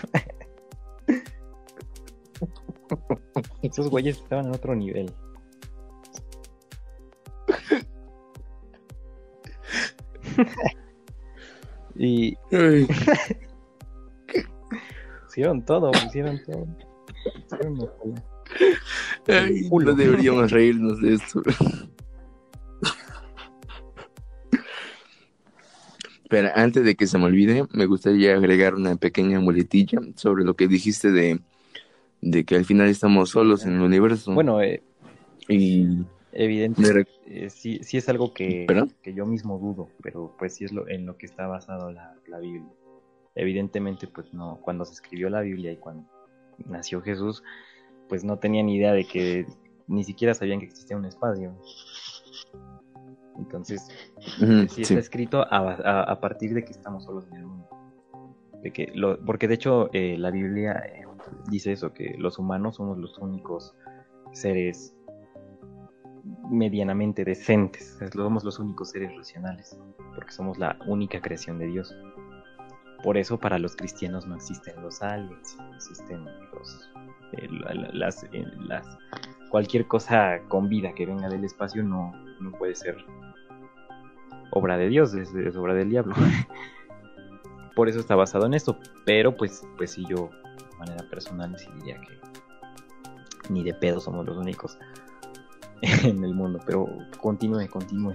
[SPEAKER 2] Esos güeyes estaban en otro nivel. y
[SPEAKER 1] Ay,
[SPEAKER 2] pusieron todo, pusieron todo. Cola.
[SPEAKER 1] ay, no deberíamos reírnos de esto. Pero antes de que se me olvide, me gustaría agregar una pequeña muletilla sobre lo que dijiste de, de que al final estamos solos en el universo.
[SPEAKER 2] Bueno, eh,
[SPEAKER 1] y
[SPEAKER 2] evidente,
[SPEAKER 1] me re-
[SPEAKER 2] eh, sí, sí es algo que, que yo mismo dudo, pero pues sí es lo, en lo que está basado la, la Biblia. Evidentemente, pues no, cuando se escribió la Biblia y cuando nació Jesús, pues no tenían idea de que ni siquiera sabían que existía un espacio. Entonces,
[SPEAKER 1] Ujú,
[SPEAKER 2] sí
[SPEAKER 1] sí.
[SPEAKER 2] está escrito a, a- a partir de que estamos solos en el mundo. De que lo, porque de hecho eh, la Biblia, eh, dice eso, que los humanos somos los únicos seres medianamente decentes, somos los únicos seres racionales, porque somos la única creación de Dios. Por eso para los cristianos no existen los aliens, no existen los, eh, las, eh, las, cualquier cosa con vida que venga del espacio no, no puede ser obra de Dios, es, obra del diablo. Por eso está basado en esto, pero pues, pues sí yo de manera personal sí diría que ni de pedo somos los únicos en el mundo, pero continúe, continúe.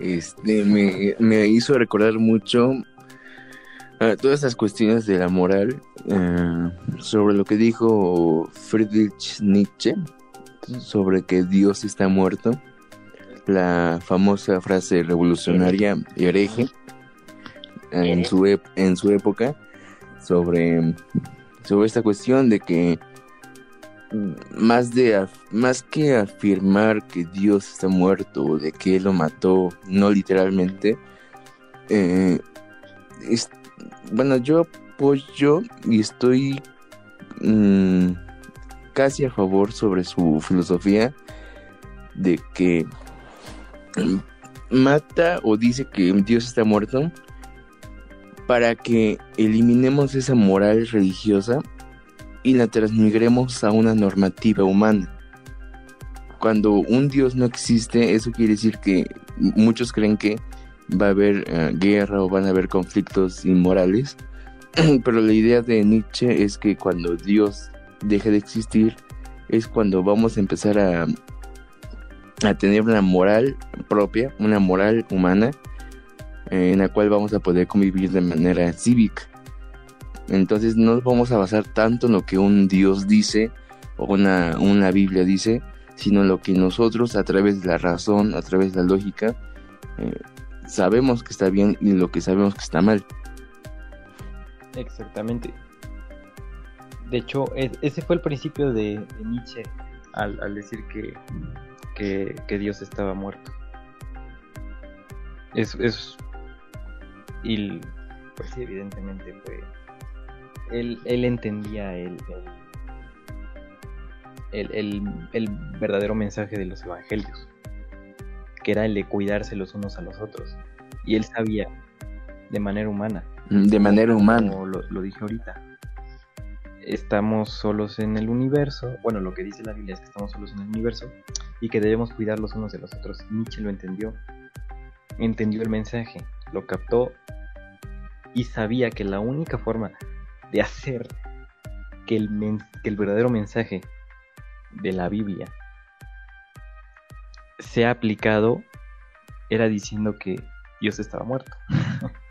[SPEAKER 1] Este, me, hizo recordar mucho a todas estas cuestiones de la moral eh, sobre lo que dijo Friedrich Nietzsche sobre que Dios está muerto, la famosa frase revolucionaria y hereje en su, en su época sobre, sobre esta cuestión de que más de más que afirmar que Dios está muerto o de que él lo mató no literalmente eh, bueno yo apoyo y estoy mm, casi a favor sobre su filosofía de que mata o dice que Dios está muerto para que eliminemos esa moral religiosa y la transmigremos a una normativa humana. Cuando un Dios no existe, eso quiere decir que muchos creen que va a haber eh, guerra o van a haber conflictos inmorales, pero la idea de Nietzsche es que cuando Dios deje de existir, es cuando vamos a empezar a, a tener una moral propia, una moral humana, en la cual vamos a poder convivir de manera cívica. Entonces no vamos a basar tanto en lo que un Dios dice o una, una Biblia dice, sino lo que nosotros a través de la razón, a través de la lógica, eh, sabemos que está bien y lo que sabemos que está mal.
[SPEAKER 2] Exactamente. De hecho, ese fue el principio de, Nietzsche al, decir que, que, Dios estaba muerto. Es, es, y pues sí, evidentemente fue él, entendía el, el, verdadero mensaje de los evangelios, que era el de cuidarse los unos a los otros. Y él sabía de manera humana.
[SPEAKER 1] De manera humana.
[SPEAKER 2] Como lo, dije ahorita. Estamos solos en el universo. Bueno, lo que dice la Biblia es que estamos solos en el universo y que debemos cuidar los unos de los otros. Nietzsche lo entendió. Entendió el mensaje, lo captó y sabía que la única forma de hacer que el, que el verdadero mensaje de la Biblia sea aplicado era diciendo que Dios estaba muerto.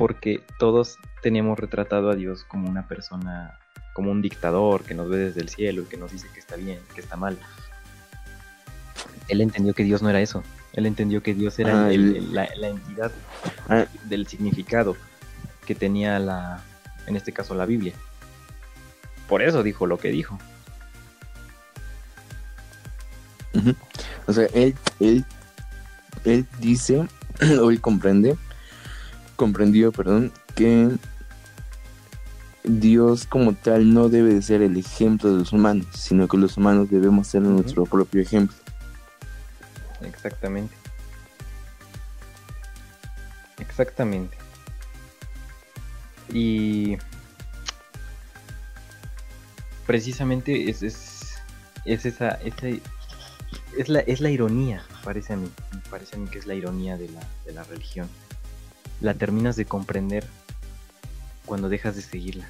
[SPEAKER 2] Porque todos teníamos retratado a Dios como una persona, como un dictador que nos ve desde el cielo y que nos dice que está bien, que está mal. Él entendió que Dios no era eso. Él entendió que Dios era ah, la, entidad ah. del significado que tenía la, en este caso la Biblia. Por eso dijo lo que dijo.
[SPEAKER 1] O sea, él, él, él dice, o él comprende, comprendió, perdón, que Dios como tal no debe de ser el ejemplo de los humanos, sino que los humanos debemos ser nuestro propio ejemplo.
[SPEAKER 2] Exactamente. Exactamente. Y precisamente es, es, es esa, es la, es la ironía, parece a mí, parece a mí que es la ironía de la, de la religión. La terminas de comprender cuando dejas de seguirla.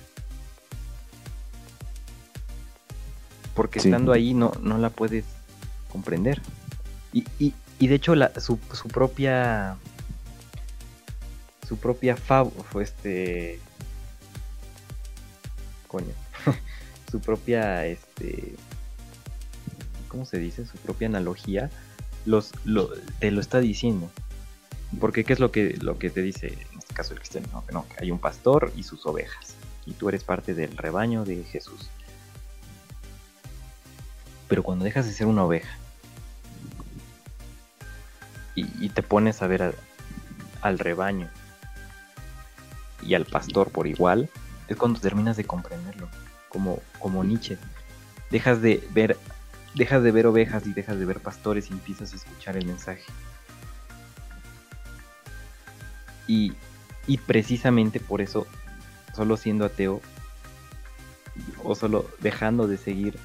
[SPEAKER 2] Porque estando ahí no, no la puedes comprender. Y, y, y de hecho la, su, su propia su propia fab este coño, su propia, este, ¿cómo se dice? Su propia analogía, los, te lo está diciendo. Porque ¿qué es lo que, lo que te dice en este caso el cristiano? que no, hay un pastor y sus ovejas. Y tú eres parte del rebaño de Jesús. Pero cuando dejas de ser una oveja y, te pones a ver al rebaño y al pastor por igual, es cuando terminas de comprenderlo, como, como Nietzsche. Dejas de ver, dejas de ver ovejas y dejas de ver pastores y empiezas a escuchar el mensaje. Y, y precisamente por eso, solo siendo ateo, o solo dejando de seguir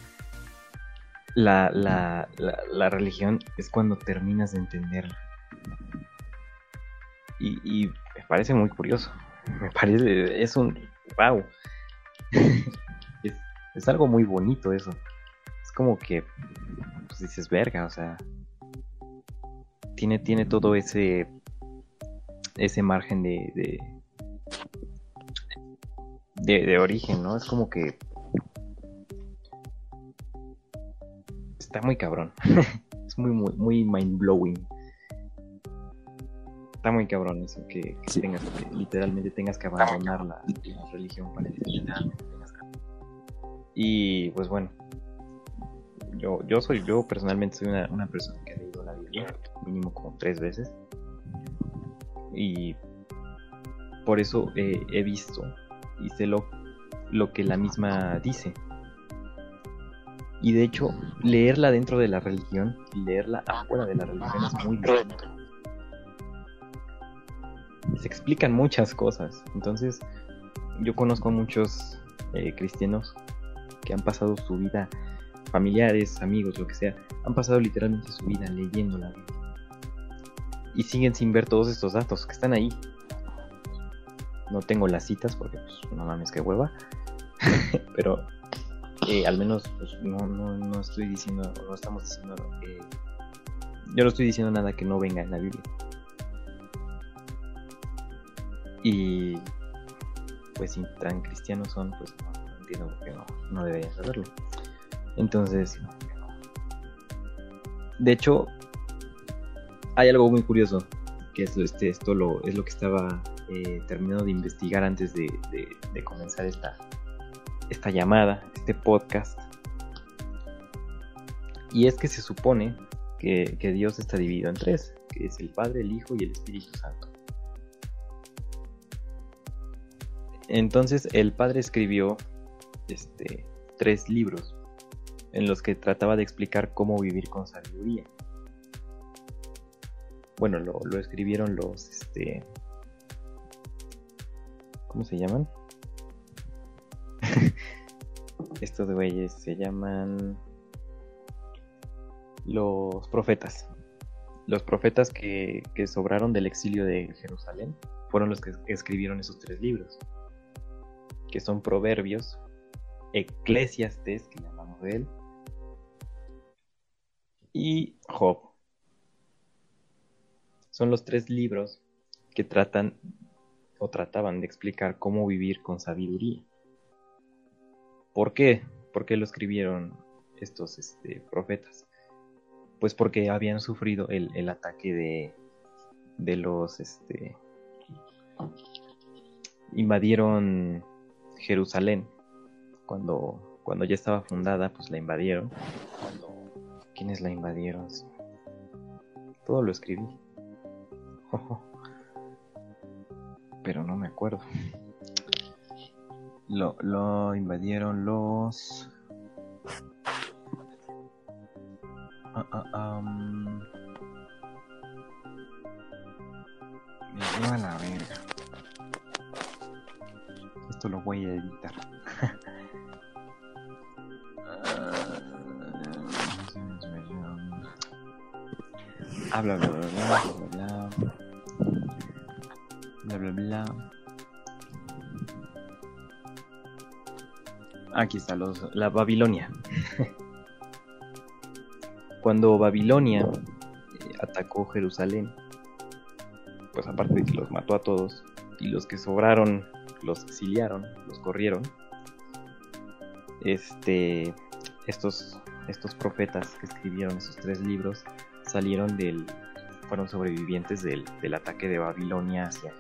[SPEAKER 2] la, la, la, religión, es cuando terminas de entenderla. Y, me parece muy curioso. Me parece, es un, wow. es, algo muy bonito eso. Es como que, pues dices, verga, o sea, tiene, tiene todo ese, ese margen de, de, de, origen, ¿no? Es como que está muy cabrón. es muy, muy, muy mind blowing está muy cabrón eso, que, tengas literalmente tengas que abandonar la, religión para Y pues bueno, yo, yo soy, yo personalmente soy una, persona que ha leído la Biblia mínimo como tres veces. Y por eso he visto y sé lo, lo que la misma dice. Y de hecho, leerla dentro de la religión y leerla afuera de la religión es muy distinto se explican muchas cosas. Entonces, yo conozco a muchos eh, cristianos que han pasado su vida, familiares, amigos, lo que sea, han pasado literalmente su vida leyendo la Biblia. Y siguen sin ver todos estos datos que están ahí. No tengo las citas porque, pues, no mames, que hueva. Pero eh, al menos pues, no, no, no, estoy diciendo, no estamos diciendo, eh, yo no estoy diciendo nada que no venga en la Biblia. Y pues si tan cristianos son, pues no, entiendo por qué no, no deberían saberlo. Entonces, de hecho, hay algo muy curioso, que es este, esto lo, es lo que estaba eh, terminando de investigar antes de, comenzar esta, esta llamada, este podcast. Y es que se supone que, que Dios está dividido en tres, que es el Padre, el Hijo y el Espíritu Santo. Entonces el padre escribió este, tres libros en los que trataba de explicar cómo vivir con sabiduría. Bueno, lo, escribieron los, este, ¿cómo se llaman? Estos güeyes se llaman los profetas. Los profetas que, sobraron del exilio de Jerusalén fueron los que escribieron esos tres libros que son proverbios, eclesiastes, que llamamos de él, y Job. Son los tres libros que tratan o trataban de explicar cómo vivir con sabiduría. ¿Por qué? ¿Por qué lo escribieron estos este, profetas? Pues porque habían sufrido el, ataque de, de los este, invadieron Jerusalén, cuando, cuando ya estaba fundada, pues la invadieron. ¿Quiénes la invadieron? Todo lo escribí. Pero no me acuerdo. Lo, lo invadieron los... Ah, ah, Me a la verga lo voy a editar. Habla, bla, bla, bla, bla, bla, Aquí está los, la Babilonia. Cuando Babilonia eh, atacó Jerusalén, pues aparte de que los mató a todos, y los que sobraron los exiliaron, los corrieron, este, estos, estos profetas que escribieron esos tres libros salieron del, fueron sobrevivientes del, ataque de Babilonia hacia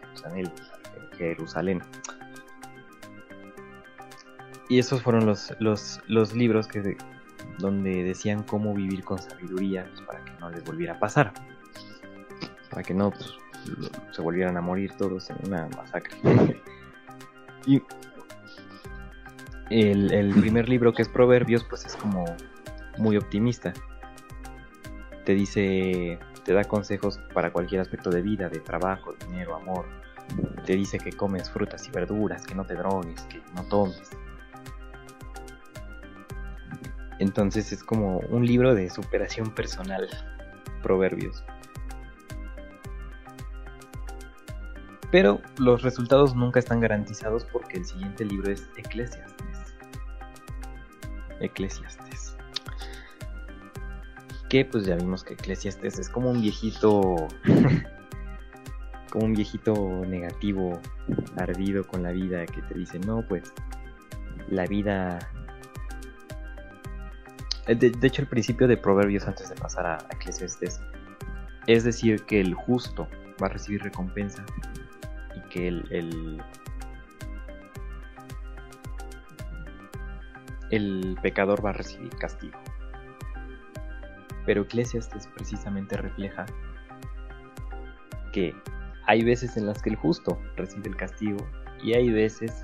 [SPEAKER 2] Jerusalén. Y esos fueron los, los, los libros que, donde decían cómo vivir con sabiduría pues, para que no les volviera a pasar. Para que no, pues, se volvieran a morir todos en una masacre. y el, el primer libro que es Proverbios, pues es como muy optimista. Te dice, te da consejos para cualquier aspecto de vida, de trabajo, dinero, amor. Te dice que comes frutas y verduras, que no te drogues, que no tomes. Entonces es como un libro de superación personal, Proverbios. Pero los resultados nunca están garantizados porque el siguiente libro es Eclesiastes. Eclesiastes. Que pues ya vimos que Eclesiastes es como un viejito. como un viejito negativo, ardido con la vida, que te dice, no, pues la vida. De, hecho, el principio de Proverbios, antes de pasar a, a Eclesiastes, es decir, que el justo va a recibir recompensa y que el, el, el pecador va a recibir castigo. Pero Eclesiastes precisamente refleja que hay veces en las que el justo recibe el castigo y hay veces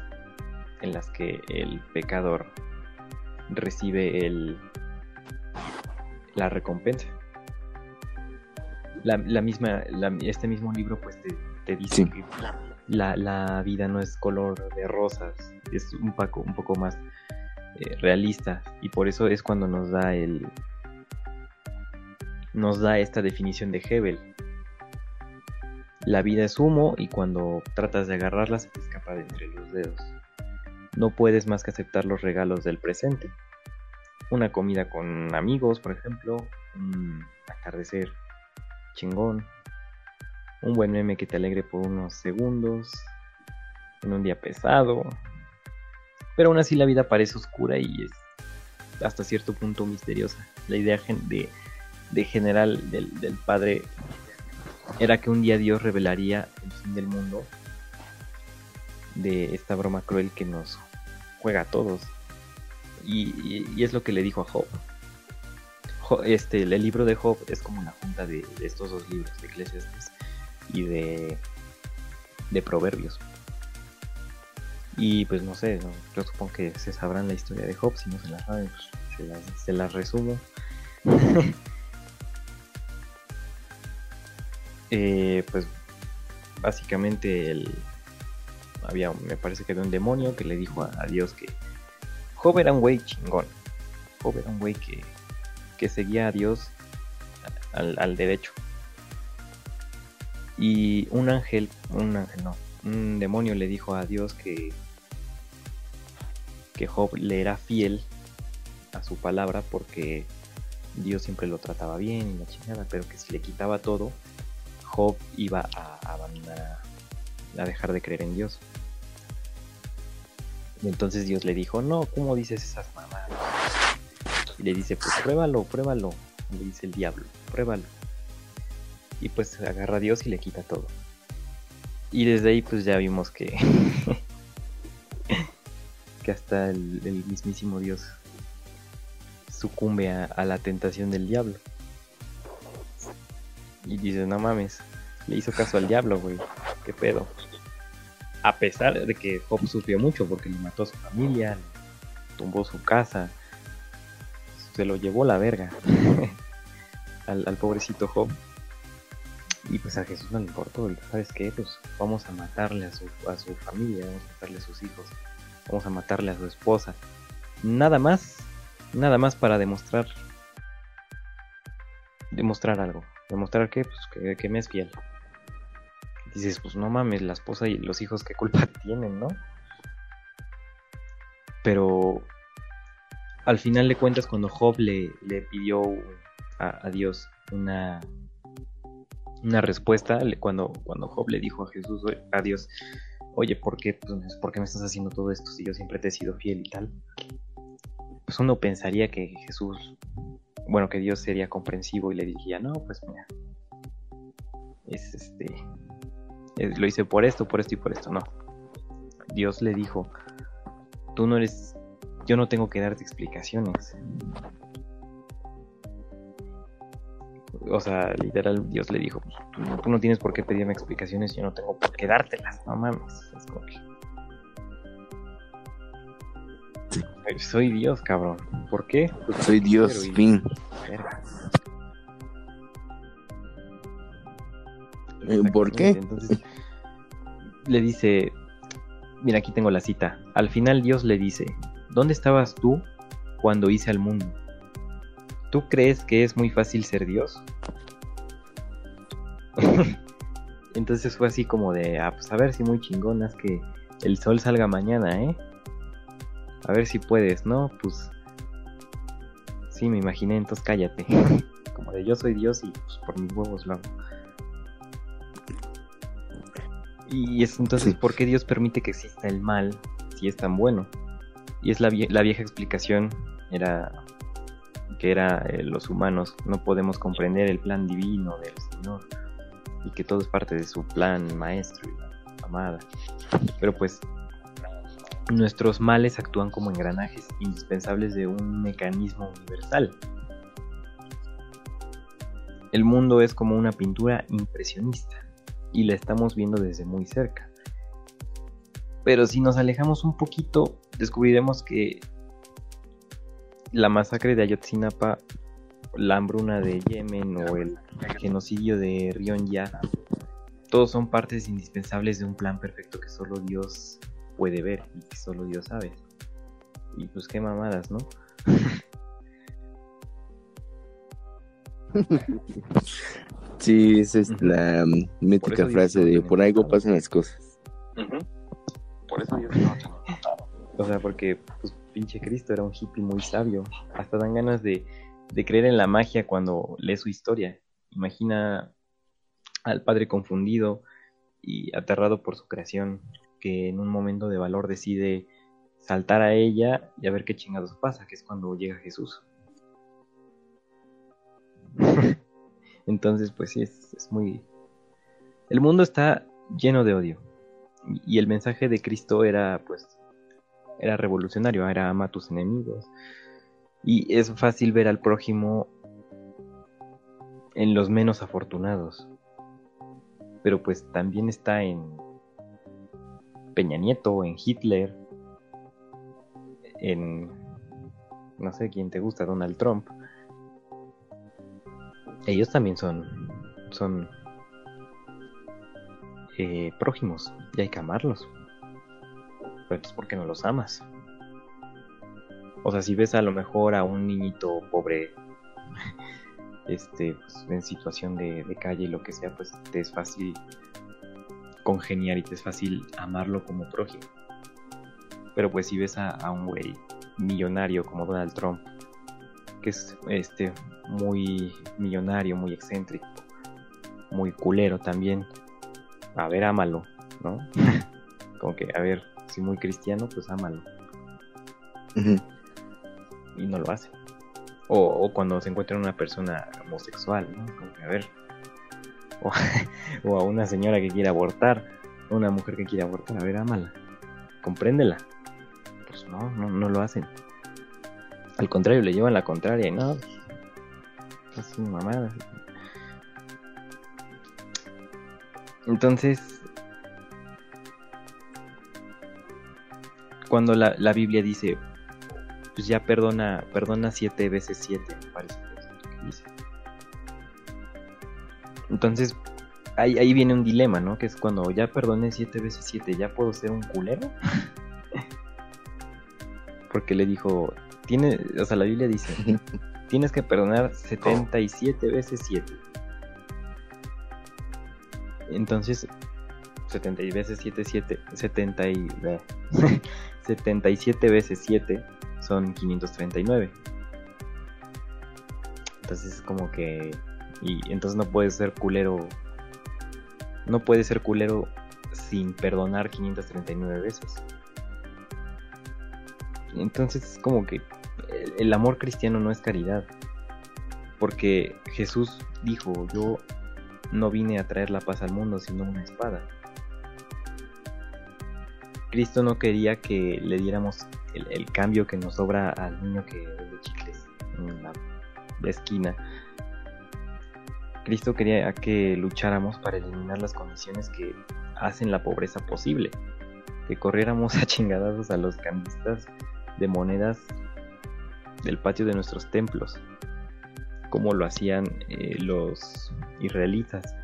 [SPEAKER 2] en las que el pecador recibe el, la recompensa. La, misma, este mismo libro pues te, dice que la, la, vida no es color de rosas, es un poco, un poco más eh, realista y por eso es cuando nos da el nos da esta definición de Hebel. La vida es humo y cuando tratas de agarrarla se te escapa de entre los dedos. No puedes más que aceptar los regalos del presente. Una comida con amigos, por ejemplo, un atardecer chingón, un buen meme que te alegre por unos segundos, en un día pesado, pero aún así la vida parece oscura y es hasta cierto punto misteriosa. La idea de, de general del, padre era que un día Dios revelaría el fin del mundo de esta broma cruel que nos juega a todos. Y, es lo que le dijo a Job. este, el libro de Job es como una junta de, estos dos libros, de Eclesiastes y de, de Proverbios. Y pues no sé, yo supongo que se sabrán la historia de Job, si no se la saben, pues se las, resumo. Eh, pues básicamente el, había, me parece que era un demonio que le dijo a, Dios que Job era un güey chingón. Job era un güey que, que seguía a Dios al, al derecho. Y un ángel, un ángel no, un demonio le dijo a Dios que, que Job le era fiel a su palabra porque Dios siempre lo trataba bien y la chingada, pero que si le quitaba todo, Job iba a abandonar, a dejar de creer en Dios. Y entonces Dios le dijo, no, ¿cómo dices esas mamadas? Y le dice, pues pruébalo, pruébalo. le dice el diablo, pruébalo. Y pues agarra a Dios y le quita todo. Y desde ahí pues ya vimos que que hasta el, mismísimo Dios sucumbe a, la tentación del diablo. Y dice, no mames, le hizo caso al diablo, güey. ¿Qué pedo? A pesar de que Job sufrió mucho porque le mató a su familia, tumbó su casa, se lo llevó la verga al, al pobrecito Job. Y pues a Jesús no le importó, ¿sabes qué? Pues vamos a matarle a su, a su familia, vamos a matarle a sus hijos, vamos a matarle a su esposa. Nada más, nada más para demostrar, demostrar algo. Demostrar que, pues, que, me es fiel. Dices, pues no mames, la esposa y los hijos, ¿qué culpa tienen, no? Pero al final de cuentas, cuando Job le, le pidió a Dios una, una respuesta cuando, cuando Job le dijo a Jesús, a Dios, oye, ¿por qué, pues, ¿por qué me estás haciendo todo esto si yo siempre te he sido fiel y tal? Pues uno pensaría que Jesús, bueno, que Dios sería comprensivo y le diría, no, pues mira, es este, lo hice por esto, por esto y por esto, no. Dios le dijo, tú no eres, yo no tengo que darte explicaciones o sea, literal, Dios le dijo, tú, no tienes por qué pedirme explicaciones, yo no tengo por qué dártelas, no mames. Es como que... Soy Dios, cabrón. ¿Por qué?
[SPEAKER 1] Soy Dios, fin. Eh, ¿Por qué?
[SPEAKER 2] Entonces le dice, mira, aquí tengo la cita. Al final Dios le dice, ¿dónde estabas tú cuando hice al mundo? ¿Tú crees que es muy fácil ser Dios? Entonces fue así como de, ah, pues a ver si muy chingonas que el sol salga mañana, ¿eh? A ver si puedes, ¿no? Pues sí, me imaginé, entonces cállate. Como de yo soy Dios y pues, por mis huevos lo hago. Y es entonces, ¿por qué Dios permite que exista el mal si es tan bueno? Y es la, la vieja explicación, era que era eh, los humanos no podemos comprender el plan divino del Señor y que todo es parte de su plan maestro y la amada. Pero pues nuestros males actúan como engranajes indispensables de un mecanismo universal. El mundo es como una pintura impresionista y la estamos viendo desde muy cerca. Pero si nos alejamos un poquito, descubriremos que la masacre de Ayotzinapa, la hambruna de Yemen o el genocidio de Ya, todos son partes indispensables de un plan perfecto que solo Dios puede ver y que solo Dios sabe. Y pues qué mamadas, ¿no?
[SPEAKER 1] Sí, esa es la mítica frase de por algo pasan las cosas.
[SPEAKER 2] Por eso no O sea, porque pues, pinche Cristo era un hippie muy sabio. Hasta dan ganas de, creer en la magia cuando lee su historia. Imagina al padre confundido y aterrado por su creación, que en un momento de valor decide saltar a ella y a ver qué chingados pasa, que es cuando llega Jesús. Entonces, pues sí, es, es, muy... El mundo está lleno de odio. Y el mensaje de Cristo era, pues, era revolucionario, era ama a tus enemigos. Y es fácil ver al prójimo en los menos afortunados. Pero pues también está en Peña Nieto, en Hitler, en no sé quién te gusta, Donald Trump. Ellos también son son eh, prójimos y hay que amarlos pero es porque no los amas. O sea, si ves a lo mejor a un niñito pobre, este, pues, en situación de, calle y lo que sea, pues te es fácil congeniar y te es fácil amarlo como prójimo. Pero pues si ves a, un güey millonario como Donald Trump, que es este muy millonario, muy excéntrico, muy culero también, a ver, ámalo, ¿no? como que, a ver, si muy cristiano, pues ámalo. Y no lo hace. O, cuando se encuentra una persona homosexual, ¿no? Como que, a ver. O, a una señora que quiere abortar, una mujer que quiere abortar, a ver, ámala. Compréndela. Pues no, no, no lo hacen. Al contrario, le llevan la contraria y no. Es una mamada. Entonces, cuando la, la Biblia dice, pues ya perdona, perdona siete veces siete, me parece que dice. Entonces, ahí, ahí viene un dilema, ¿no? Que es cuando ya perdoné siete veces siete, ¿ya puedo ser un culero? Porque le dijo, tiene, o sea, la Biblia dice, tienes que perdonar 77 veces 7. Entonces, 70 veces 7, 7, 70 y... 77 veces 7 son 539. Entonces es como que... Y entonces no puede ser culero... No puede ser culero sin perdonar 539 veces. Entonces es como que el amor cristiano no es caridad. Porque Jesús dijo, yo no vine a traer la paz al mundo, sino una espada. Cristo no quería que le diéramos el, cambio que nos sobra al niño que vende chicles en la, esquina. Cristo quería que lucháramos para eliminar las condiciones que hacen la pobreza posible, que corriéramos a chingadazos a los cambistas de monedas del patio de nuestros templos, como lo hacían eh, los israelitas.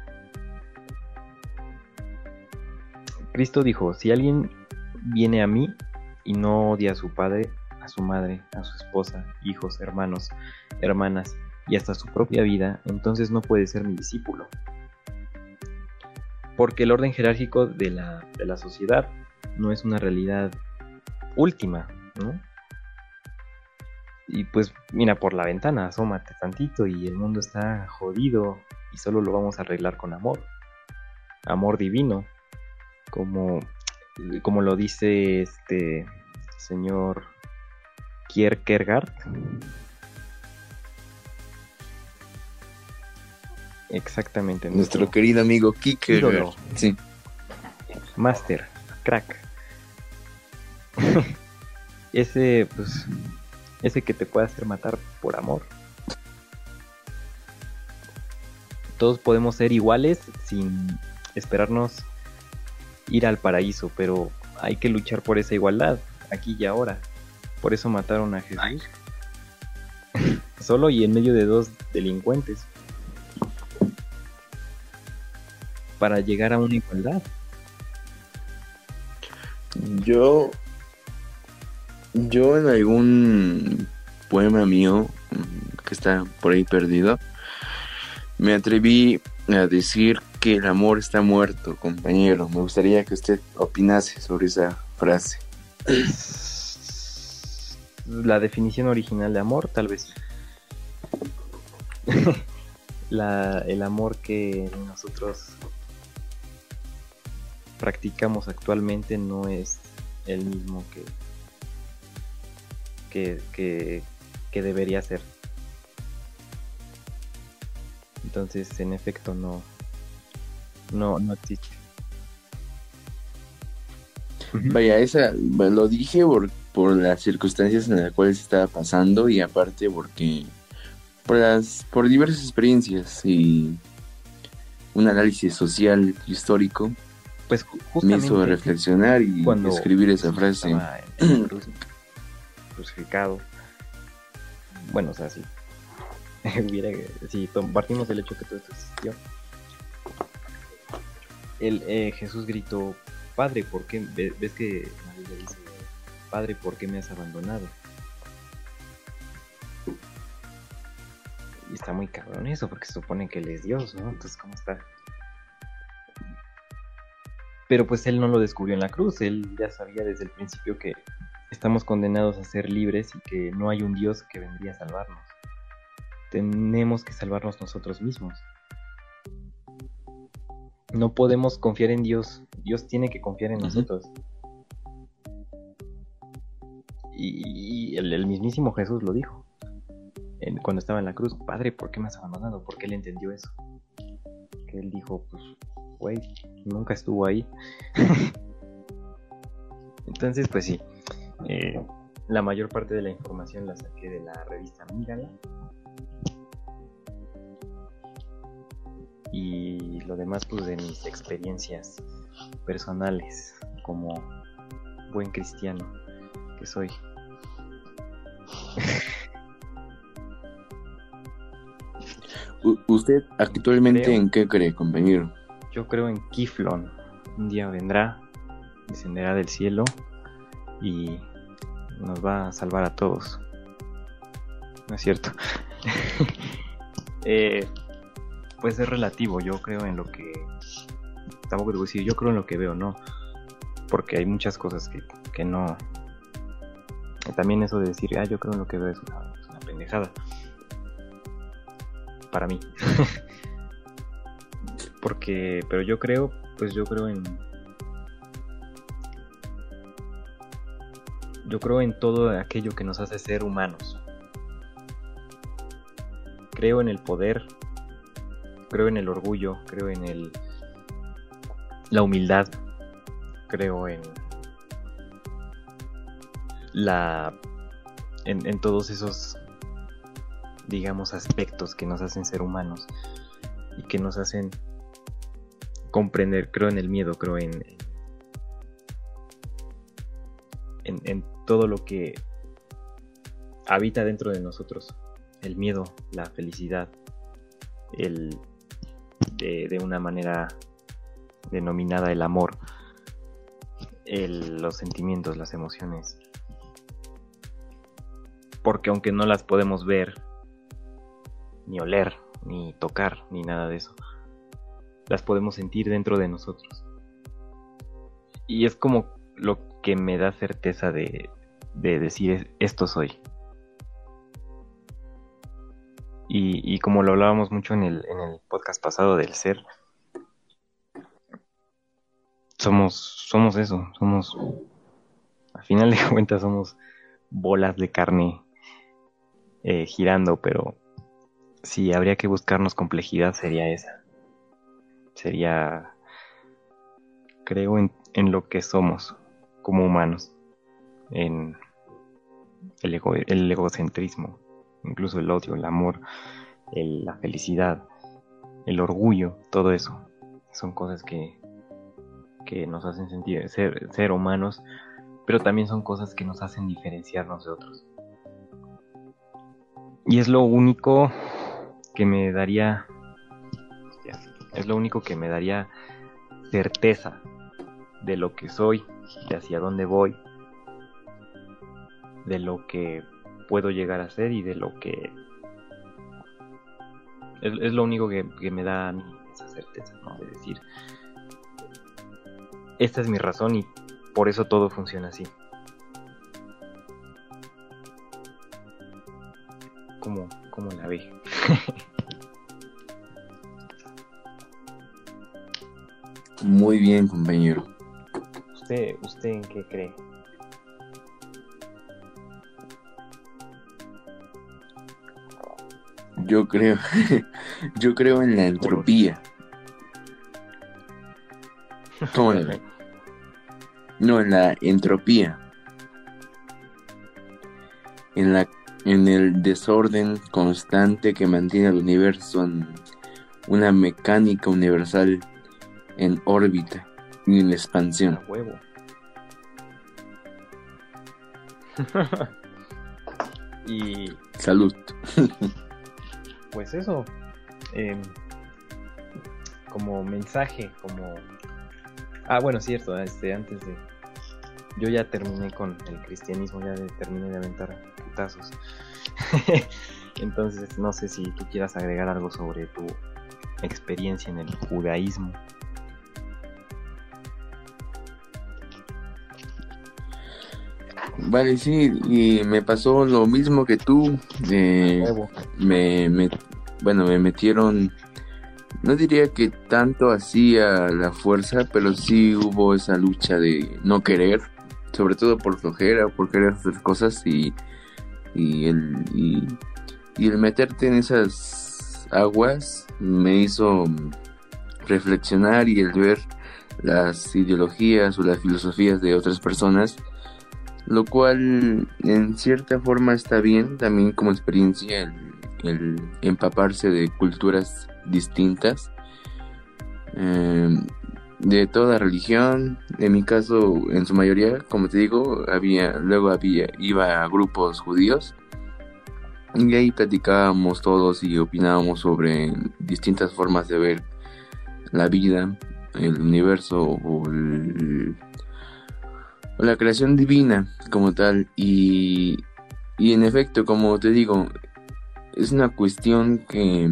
[SPEAKER 2] Cristo dijo, si alguien viene a mí y no odia a su padre, a su madre, a su esposa, hijos, hermanos, hermanas y hasta su propia vida, entonces no puede ser mi discípulo. Porque el orden jerárquico de la, de la sociedad no es una realidad última, ¿no? Y pues mira por la ventana, asómate tantito y el mundo está jodido y solo lo vamos a arreglar con amor. Amor divino, como, como lo dice este señor Kierkegaard. Exactamente.
[SPEAKER 1] Nuestro, querido amigo Kierkegaard. Sí.
[SPEAKER 2] Master, crack. ese, pues, ese que te puede hacer matar por amor. Todos podemos ser iguales sin esperarnos ir al paraíso, pero hay que luchar por esa igualdad, aquí y ahora. Por eso mataron a Jesús. Solo y en medio de dos delincuentes. Para llegar a una igualdad.
[SPEAKER 1] Yo yo en algún poema mío mm, que está por ahí perdido, me atreví a decir que el amor está muerto, compañero. Me gustaría que usted opinase sobre esa frase.
[SPEAKER 2] La definición original de amor, tal vez. La, el amor que nosotros practicamos actualmente no es el mismo que que, debería ser. Entonces, en efecto, no, no, no existe.
[SPEAKER 1] Vaya, esa lo dije por, por las circunstancias en las cuales estaba pasando y aparte porque por las por diversas experiencias y un análisis social histórico
[SPEAKER 2] pues
[SPEAKER 1] me hizo reflexionar y escribir esa frase.
[SPEAKER 2] Crucificado. Bueno, o sea, si, si partimos del hecho que todo esto existió, el, eh, Jesús gritó, Padre, ¿por qué? ¿Ves que Biblia dice, Padre, ¿por qué me has abandonado? Y está muy cabrón eso, porque se supone que Él es Dios, ¿no? Entonces, ¿cómo está? Pero pues Él no lo descubrió en la cruz, Él ya sabía desde el principio que estamos condenados a ser libres y que no hay un Dios que vendría a salvarnos. Tenemos que salvarnos nosotros mismos. No podemos confiar en Dios. Dios tiene que confiar en nosotros. Y, el, mismísimo Jesús lo dijo. cuando estaba en la cruz, Padre, ¿por qué me has abandonado? Porque él entendió eso. Que él dijo, pues, güey, nunca estuvo ahí. Entonces, pues sí. Eh, la mayor parte de la información la saqué de la revista Mírala. Y lo demás pues de mis experiencias personales como buen cristiano que soy.
[SPEAKER 1] ¿Usted actualmente en qué cree, compañero?
[SPEAKER 2] Yo creo en Kiflon. Un día vendrá, descenderá del cielo y nos va a salvar a todos. No es cierto. Eh, pues es relativo, yo creo en lo que... Tampoco te decir, yo creo en lo que veo, ¿no? Porque hay muchas cosas que, que no... También eso de decir, ah, yo creo en lo que veo es una, es una pendejada. Para mí. Porque, pero yo creo, pues yo creo en, Yo creo en todo aquello que nos hace ser humanos. Creo en el poder, creo en el orgullo, creo en el la humildad, creo en la en, en todos esos digamos aspectos que nos hacen ser humanos y que nos hacen comprender, creo en el miedo, creo en, en, todo lo que habita dentro de nosotros. El miedo, la felicidad, el de, una manera denominada el amor, los sentimientos, las emociones. Porque aunque no las podemos ver, ni oler, ni tocar, ni nada de eso, las podemos sentir dentro de nosotros. Y es como lo que me da certeza de, decir esto soy. Y, como lo hablábamos mucho en el, en el podcast pasado del ser, somos, somos eso, somos, a final de cuentas somos bolas de carne eh, girando, pero si habría que buscarnos complejidad sería esa. Sería, creo en, en lo que somos, como humanos, en el, el egocentrismo, incluso el odio, el amor, la felicidad, el orgullo, todo eso. Son cosas que, que nos hacen sentir ser, ser humanos, pero también son cosas que nos hacen diferenciarnos de otros. Y es lo único que me daría, es lo único que me daría certeza de lo que soy de hacia dónde voy, de lo que puedo llegar a ser y de lo que es, lo único que, me da esa certeza, ¿no? De decir, esta es mi razón y por eso todo funciona así. Como, como la ve.
[SPEAKER 1] Muy bien, compañero.
[SPEAKER 2] ¿Usted, en qué cree?
[SPEAKER 1] Yo creo, yo creo en la entropía. ¿Cómo la No, en la entropía. En la en el desorden constante que mantiene el universo en una mecánica universal en órbita ni en expansión.
[SPEAKER 2] huevo. y.
[SPEAKER 1] Salud.
[SPEAKER 2] pues eso. Em, como mensaje, como. Ah, bueno, cierto, este, antes de. Yo ya terminé con el cristianismo, ya terminé de aventar putazos. Entonces, no sé si tú quieras agregar algo sobre tu experiencia en el judaísmo.
[SPEAKER 1] Vale, sí, y me pasó lo mismo que tú. Eh, me, me, bueno, me metieron, no diría que tanto así a la fuerza, pero sí hubo esa lucha de no querer, sobre todo por flojera, por querer hacer cosas y, y, el, y, y el meterte en esas aguas me hizo reflexionar y el ver las ideologías o las filosofías de otras personas lo cual en cierta forma está bien también como experiencia el, empaparse de culturas distintas em, de toda religión. En mi caso en su mayoría como te digo había luego había iba a grupos judíos y ahí platicábamos todos y opinábamos sobre distintas formas de ver la vida el universo o el, la creación divina como tal. Y, y en efecto como te digo es una cuestión que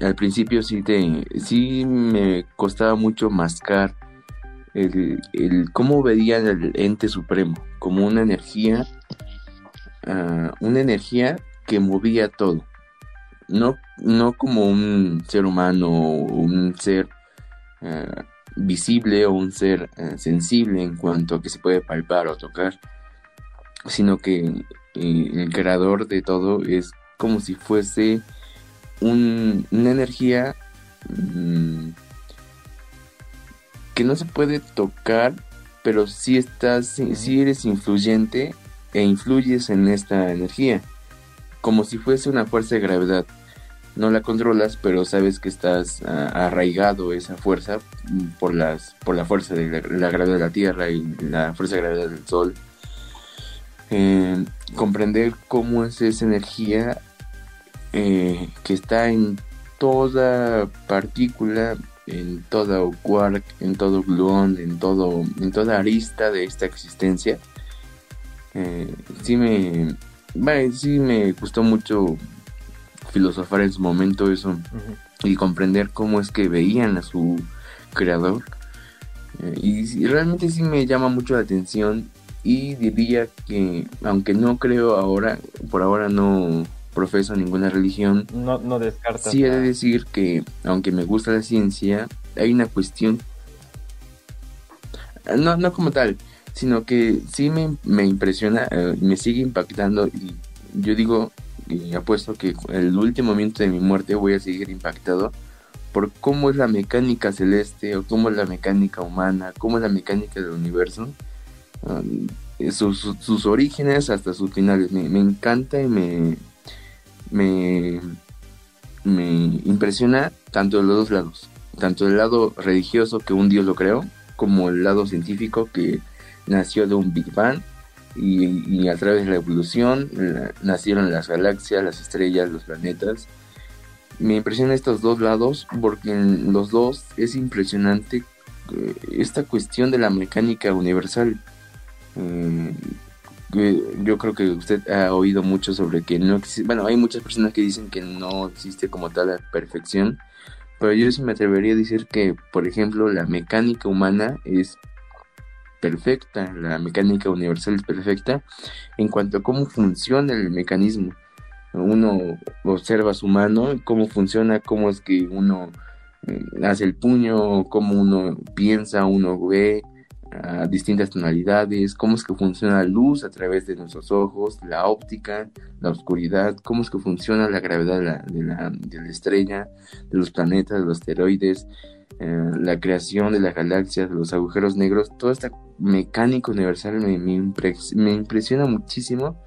[SPEAKER 1] al principio sí te sí me costaba mucho mascar el, cómo veía el ente supremo como una energía ah, una energía que movía todo. No no como un ser humano un ser ah, visible o un ser eh, sensible en cuanto a que se puede palpar o tocar, sino que eh, el creador de todo es como si fuese una energía mm, que no se puede tocar, pero si estás, si eres influyente e influyes en esta energía, como si fuese una fuerza de gravedad. no la controlas, pero sabes que estás arraigado esa fuerza por las por la fuerza de la, gravedad de la Tierra y la fuerza de gravedad del Sol. Eh, comprender cómo es esa energía eh, que está en toda partícula, en todo quark, en todo gluón, en todo, en toda arista de esta existencia. Eh, sí me, sí me gustó mucho filosofar en su momento eso y comprender cómo es que veían a su creador. Eh, y, realmente sí me llama mucho la atención y diría que aunque no creo ahora, por ahora no profeso ninguna religión,
[SPEAKER 2] no, no descartas.
[SPEAKER 1] Sí he de decir que aunque me gusta la ciencia, hay una cuestión, no, no como tal, sino que sí me, me impresiona, eh, me sigue impactando y yo digo y apuesto que el último momento de mi muerte voy a seguir impactado por cómo es la mecánica celeste o cómo es la mecánica humana, cómo es la mecánica del universo, um, sus, orígenes hasta sus finales. Me, encanta y me, me, me impresiona tanto de los dos lados, tanto el lado religioso que un Dios lo creó, como el lado científico que nació de un Big Bang y, a través de la evolución nacieron las galaxias, las estrellas, los planetas. Me impresionan estos dos lados porque en los dos es impresionante eh, esta cuestión de la mecánica universal. Eh, yo creo que usted ha oído mucho sobre que no existe, bueno, hay muchas personas que dicen que no existe como tal la perfección, pero yo sí me atrevería a decir que, por ejemplo, la mecánica humana es perfecta, la mecánica universal es perfecta en cuanto a cómo funciona el mecanismo. Uno observa su mano, cómo funciona, cómo es que uno eh, hace el puño, cómo uno piensa, uno ve distintas tonalidades, cómo es que funciona la luz a través de nuestros ojos, la óptica, la oscuridad, cómo es que funciona la gravedad de la estrella, de los planetas, de los asteroides, eh, la creación de las galaxias, de los agujeros negros, toda esta mecánica universal me, me, impresiona muchísimo,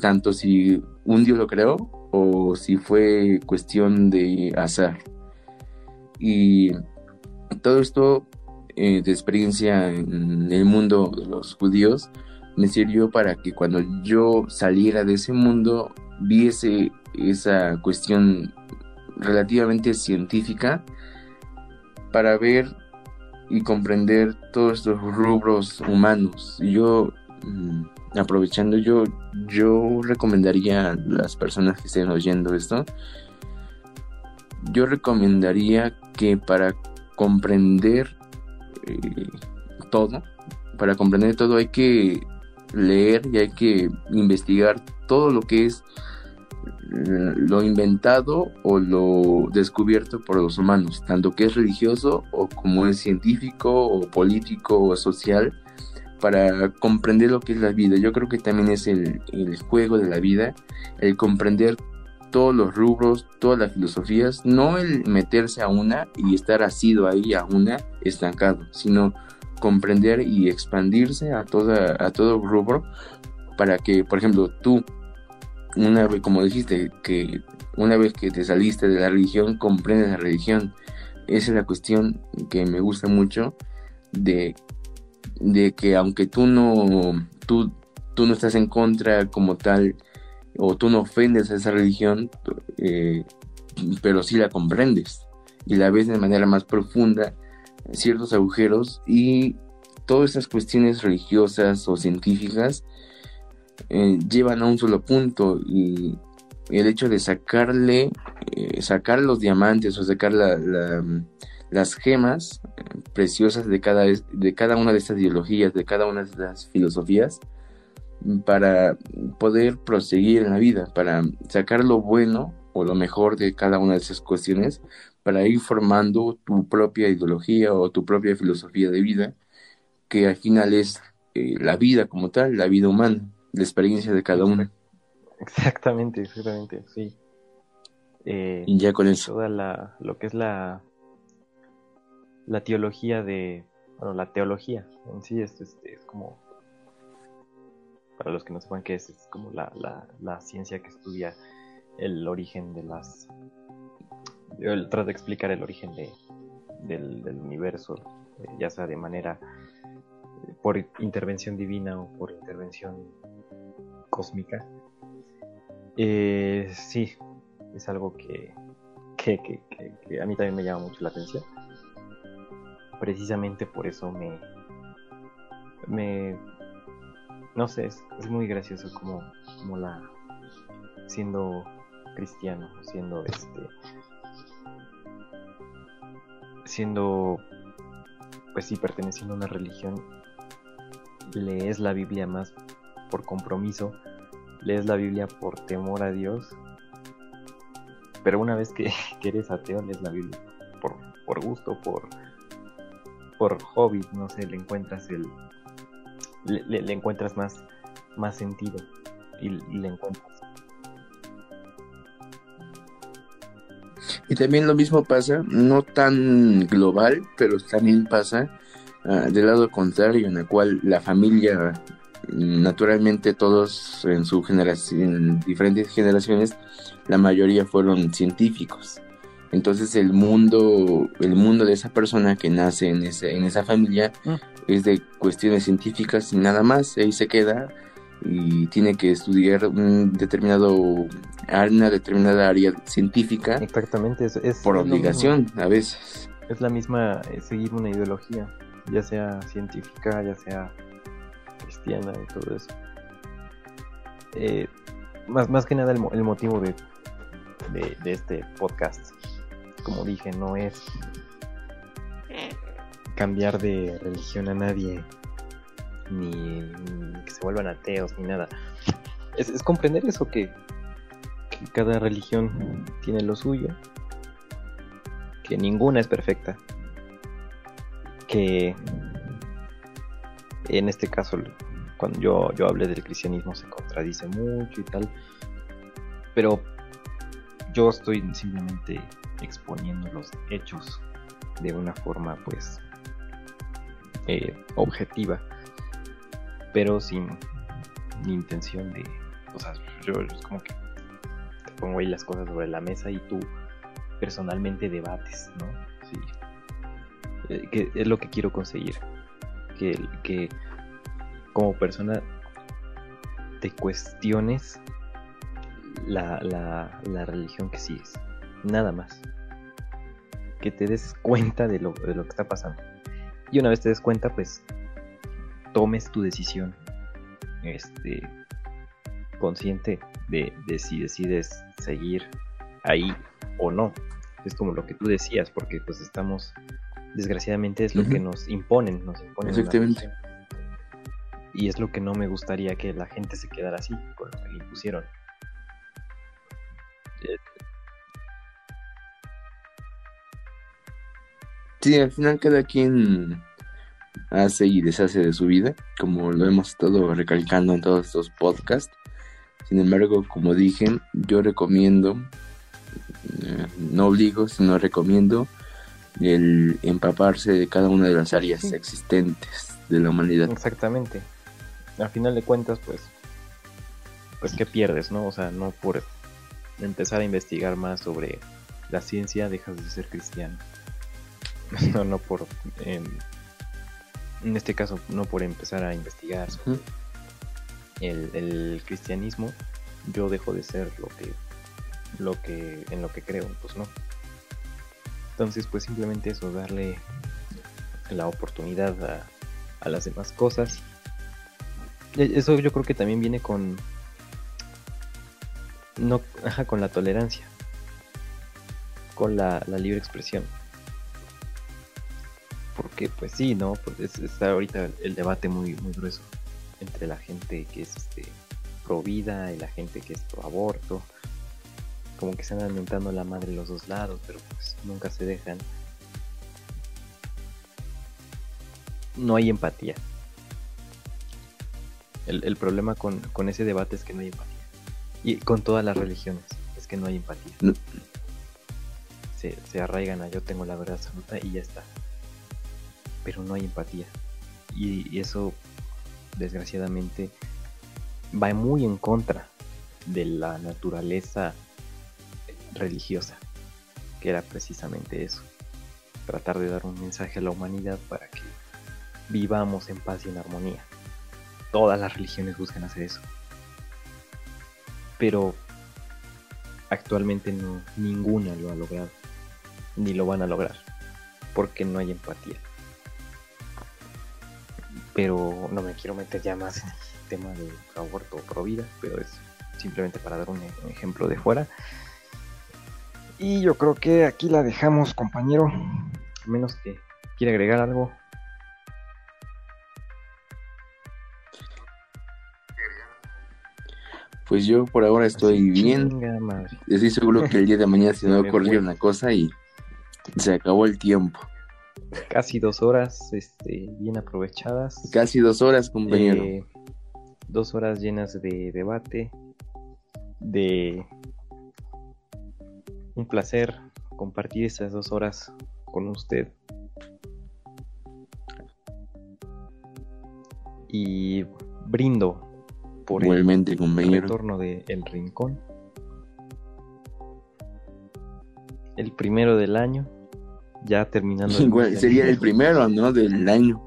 [SPEAKER 1] tanto si un dios lo creó o si fue cuestión de azar. Y todo esto eh, de experiencia en el mundo de los judíos me sirvió para que cuando yo saliera de ese mundo viese esa cuestión relativamente científica para ver y comprender todos estos rubros humanos. Yo, mm, aprovechando, yo, yo recomendaría a las personas que estén oyendo esto, yo recomendaría que para comprender eh, todo, para comprender todo hay que leer y hay que investigar todo lo que es lo inventado o lo descubierto por los humanos, tanto que es religioso o como es científico o político o social, para comprender lo que es la vida. Yo creo que también es el, juego de la vida, el comprender todos los rubros, todas las filosofías, no el meterse a una y estar asido ahí a una estancado, sino comprender y expandirse a, toda, a todo rubro para que, por ejemplo, tú una vez, como dijiste, que una vez que te saliste de la religión, comprendes la religión. Esa es la cuestión que me gusta mucho de, de que aunque tú no, tú, tú no estás en contra como tal, o tú no ofendes a esa religión, eh, pero sí la comprendes y la ves de manera más profunda, ciertos agujeros y todas esas cuestiones religiosas o científicas eh, llevan a un solo punto y el hecho de sacarle, eh, sacar los diamantes o sacar las gemas preciosas de cada, de cada una de estas ideologías, de cada una de estas filosofías, para poder proseguir en la vida, para sacar lo bueno o lo mejor de cada una de esas cuestiones, para ir formando tu propia ideología o tu propia filosofía de vida, que al final es la vida como tal, la vida humana la experiencia de cada uno.
[SPEAKER 2] Exactamente, exactamente, sí.
[SPEAKER 1] Eh, y ya con eso.
[SPEAKER 2] Toda la, lo que es la, la teología de, bueno, la teología en sí es, es, como, para los que no sepan qué es, es como la, la, la, ciencia que estudia el origen de las, Yo trato de explicar el origen de, del, universo, eh, ya sea de manera eh, por intervención divina o por intervención cósmica. Eh, sí, es algo que, que, que, a mí también me llama mucho la atención. Precisamente por eso me, me no sé, es, muy gracioso como, como la siendo cristiano, siendo este siendo pues sí perteneciendo a una religión lees la Biblia más por compromiso, lees la Biblia por temor a Dios, pero una vez que, eres ateo lees la Biblia por, por gusto, por por hobby, no sé, le encuentras el le, encuentras más más sentido y le encuentras
[SPEAKER 1] Y también lo mismo pasa, no tan global, pero también pasa uh, del lado contrario, en el cual la familia, naturalmente todos en su generación, en diferentes generaciones, la mayoría fueron científicos. Entonces el mundo, el mundo de esa persona que nace en, ese, en esa familia mm. Es de cuestiones científicas y nada más, ahí se queda y tiene que estudiar un determinado una determinada área científica
[SPEAKER 2] exactamente es,
[SPEAKER 1] por obligación a veces.
[SPEAKER 2] Es la misma eh, seguir una ideología ya sea científica ya sea cristiana y todo eso. Eh, más, más que nada el, el motivo de, de, de este podcast como dije no es cambiar de religión a nadie ni, que se vuelvan ateos, ni nada. Es, comprender eso, que, cada religión tiene lo suyo, que ninguna es perfecta, que en este caso, cuando yo, yo hablé del cristianismo, se contradice mucho y tal, pero yo estoy simplemente exponiendo los hechos de una forma pues eh, objetiva pero sin intención de, o sea, yo es como que te pongo ahí las cosas sobre la mesa y tú personalmente debates, ¿no? Sí. Eh, que es lo que quiero conseguir, que, que como persona te cuestiones la, la, la religión que sigues, nada más. Que te des cuenta de lo, de lo que está pasando. Y una vez te des cuenta, pues tomes tu decisión este, consciente de, si decides seguir ahí o no. Es como lo que tú decías, porque pues estamos, desgraciadamente es lo que nos imponen, nos imponen.
[SPEAKER 1] Exactamente.
[SPEAKER 2] Y es lo que no me gustaría que la gente se quedara así, con lo que le impusieron.
[SPEAKER 1] Sí, al final cada quien hace y deshace de su vida, como lo hemos estado recalcando en todos estos podcasts. Sin embargo, como dije, yo recomiendo, eh, no obligo, sino recomiendo el empaparse de cada una de las áreas existentes de la humanidad.
[SPEAKER 2] Exactamente. Al final de cuentas, pues, pues qué pierdes, ¿no? O sea, no por empezar a investigar más sobre la ciencia dejas de ser cristiano. no, no por en este caso no por empezar a investigar el, cristianismo, yo dejo de ser lo que, lo que, en lo que creo, pues no. Entonces, pues simplemente eso, darle la oportunidad a, a las demás cosas. E, eso yo creo que también viene con, no, ajá, con la tolerancia, con la, la libre expresión porque pues sí, ¿no? Pues está ahorita el debate muy, muy grueso entre la gente que es este, pro vida y la gente que es pro aborto. Como que se andan inventando la madre los dos lados, pero pues nunca se dejan. No hay empatía. El, problema con, ese debate es que no hay empatía. Y con todas las religiones, es que no hay empatía. Se, se arraigan a yo tengo la verdad absoluta y ya está pero no hay empatía. Y, eso, desgraciadamente, va muy en contra de la naturaleza religiosa que era precisamente eso, tratar de dar un mensaje a la humanidad para que vivamos en paz y en armonía. Todas las religiones buscan hacer eso. Pero actualmente no, ninguna lo ha logrado, ni lo van a lograr, porque no hay empatía. Pero no me quiero meter ya más en el tema de aborto o pro vida, pero es simplemente para dar un, un ejemplo de fuera. Y yo creo que aquí la dejamos, compañero, a menos que quiera agregar algo.
[SPEAKER 1] Pues yo por ahora estoy
[SPEAKER 2] Así,
[SPEAKER 1] bien. Estoy seguro que el día de mañana se me va a ocurrir una cosa y se acabó el tiempo.
[SPEAKER 2] Casi dos horas este, bien aprovechadas.
[SPEAKER 1] Casi dos horas, compañero.
[SPEAKER 2] Eh, dos horas llenas de debate, de un placer compartir estas dos horas con usted. Y brindo por el
[SPEAKER 1] Igualmente, compañero.
[SPEAKER 2] retorno de El Rincón. El primero del año, ya terminando. el
[SPEAKER 1] sería el primero, ¿no? Del año.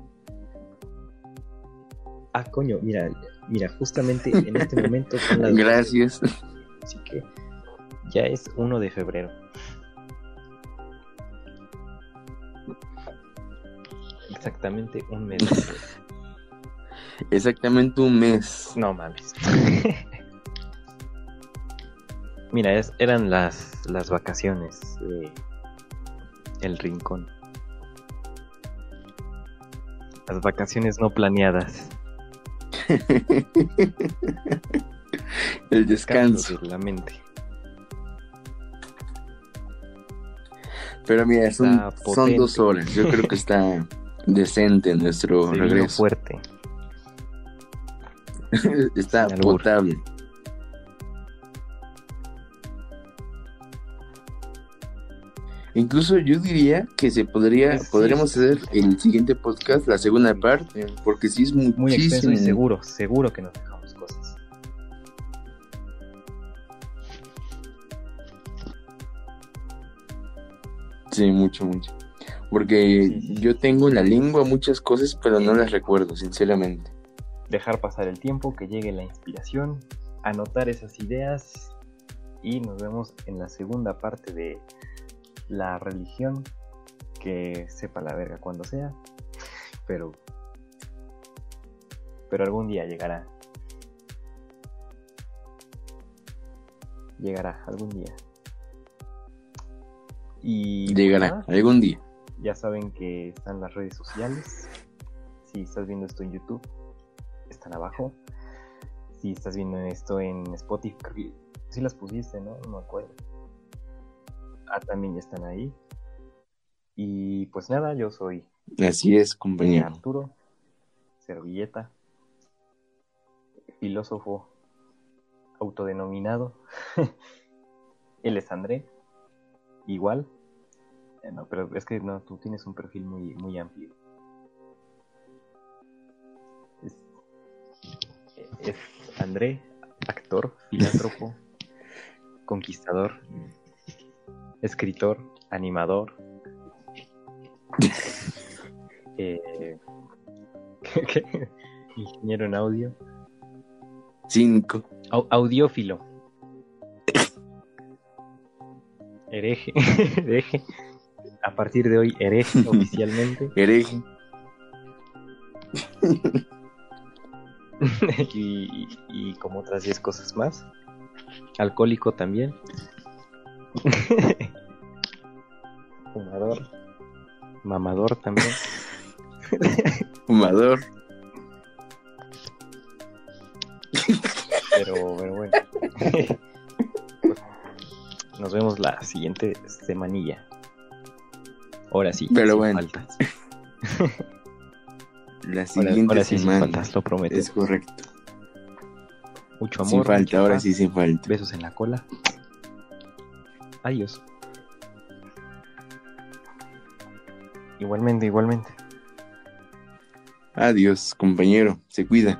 [SPEAKER 2] Ah, coño, mira, mira, justamente en este momento son las
[SPEAKER 1] Gracias.
[SPEAKER 2] Así que ya es 1 de febrero. Exactamente un mes.
[SPEAKER 1] Exactamente un mes.
[SPEAKER 2] No mames. Mira, es- eran las, las vacaciones de El Rincón. Las vacaciones no planeadas.
[SPEAKER 1] el descanso.
[SPEAKER 2] de la mente.
[SPEAKER 1] Pero mira, son, dos horas. Yo creo que está decente nuestro
[SPEAKER 2] Se
[SPEAKER 1] regreso.
[SPEAKER 2] fuerte.
[SPEAKER 1] está potable. Incluso yo diría que se podría,
[SPEAKER 2] sí.
[SPEAKER 1] podríamos hacer el siguiente podcast, la segunda parte, porque sí es
[SPEAKER 2] Muy extenso
[SPEAKER 1] muchísimo.
[SPEAKER 2] y seguro, seguro que nos dejamos cosas.
[SPEAKER 1] Sí, mucho, mucho. Porque
[SPEAKER 2] sí.
[SPEAKER 1] yo tengo en la lengua muchas cosas, pero no las recuerdo, sinceramente.
[SPEAKER 2] Dejar pasar el tiempo, que llegue la inspiración, anotar esas ideas y nos vemos en la segunda parte de la religión, que sepa la verga cuando sea, pero pero algún día llegará. Llegará algún día. Y pues
[SPEAKER 1] Llegará algún día.
[SPEAKER 2] ya saben que están las redes sociales. Si estás viendo esto en YouTube, están abajo. Si estás viendo esto en Spotify, si las pusiste, ¿no? No me acuerdo. Ah, también ya están ahí. Y pues nada, yo soy
[SPEAKER 1] Así es, compañero.
[SPEAKER 2] Arturo, servilleta, filósofo autodenominado. Él es André, igual. Eh, No, pero es que no, tú tienes un perfil muy, muy amplio. Es, es André, actor, filántropo, conquistador, escritor, animador. eh, ¿qué? ingeniero en audio,
[SPEAKER 1] Cinco.
[SPEAKER 2] Au- audiófilo, hereje, hereje, a partir de hoy hereje oficialmente
[SPEAKER 1] Hereje.
[SPEAKER 2] y, y- y como otras 10 cosas más, alcohólico también, fumador, mamador también.
[SPEAKER 1] Fumador.
[SPEAKER 2] Pero, pero bueno. Nos vemos la siguiente semanilla. Ahora sí.
[SPEAKER 1] Pero
[SPEAKER 2] sin
[SPEAKER 1] bueno.
[SPEAKER 2] faltas.
[SPEAKER 1] La siguiente
[SPEAKER 2] ahora sí sin
[SPEAKER 1] semana.
[SPEAKER 2] faltas, lo prometo.
[SPEAKER 1] Es correcto.
[SPEAKER 2] Mucho amor.
[SPEAKER 1] Sin falta, ahora sí sin falta.
[SPEAKER 2] Besos en la cola. Adiós. Igualmente, igualmente.
[SPEAKER 1] Adiós, compañero. Se cuida.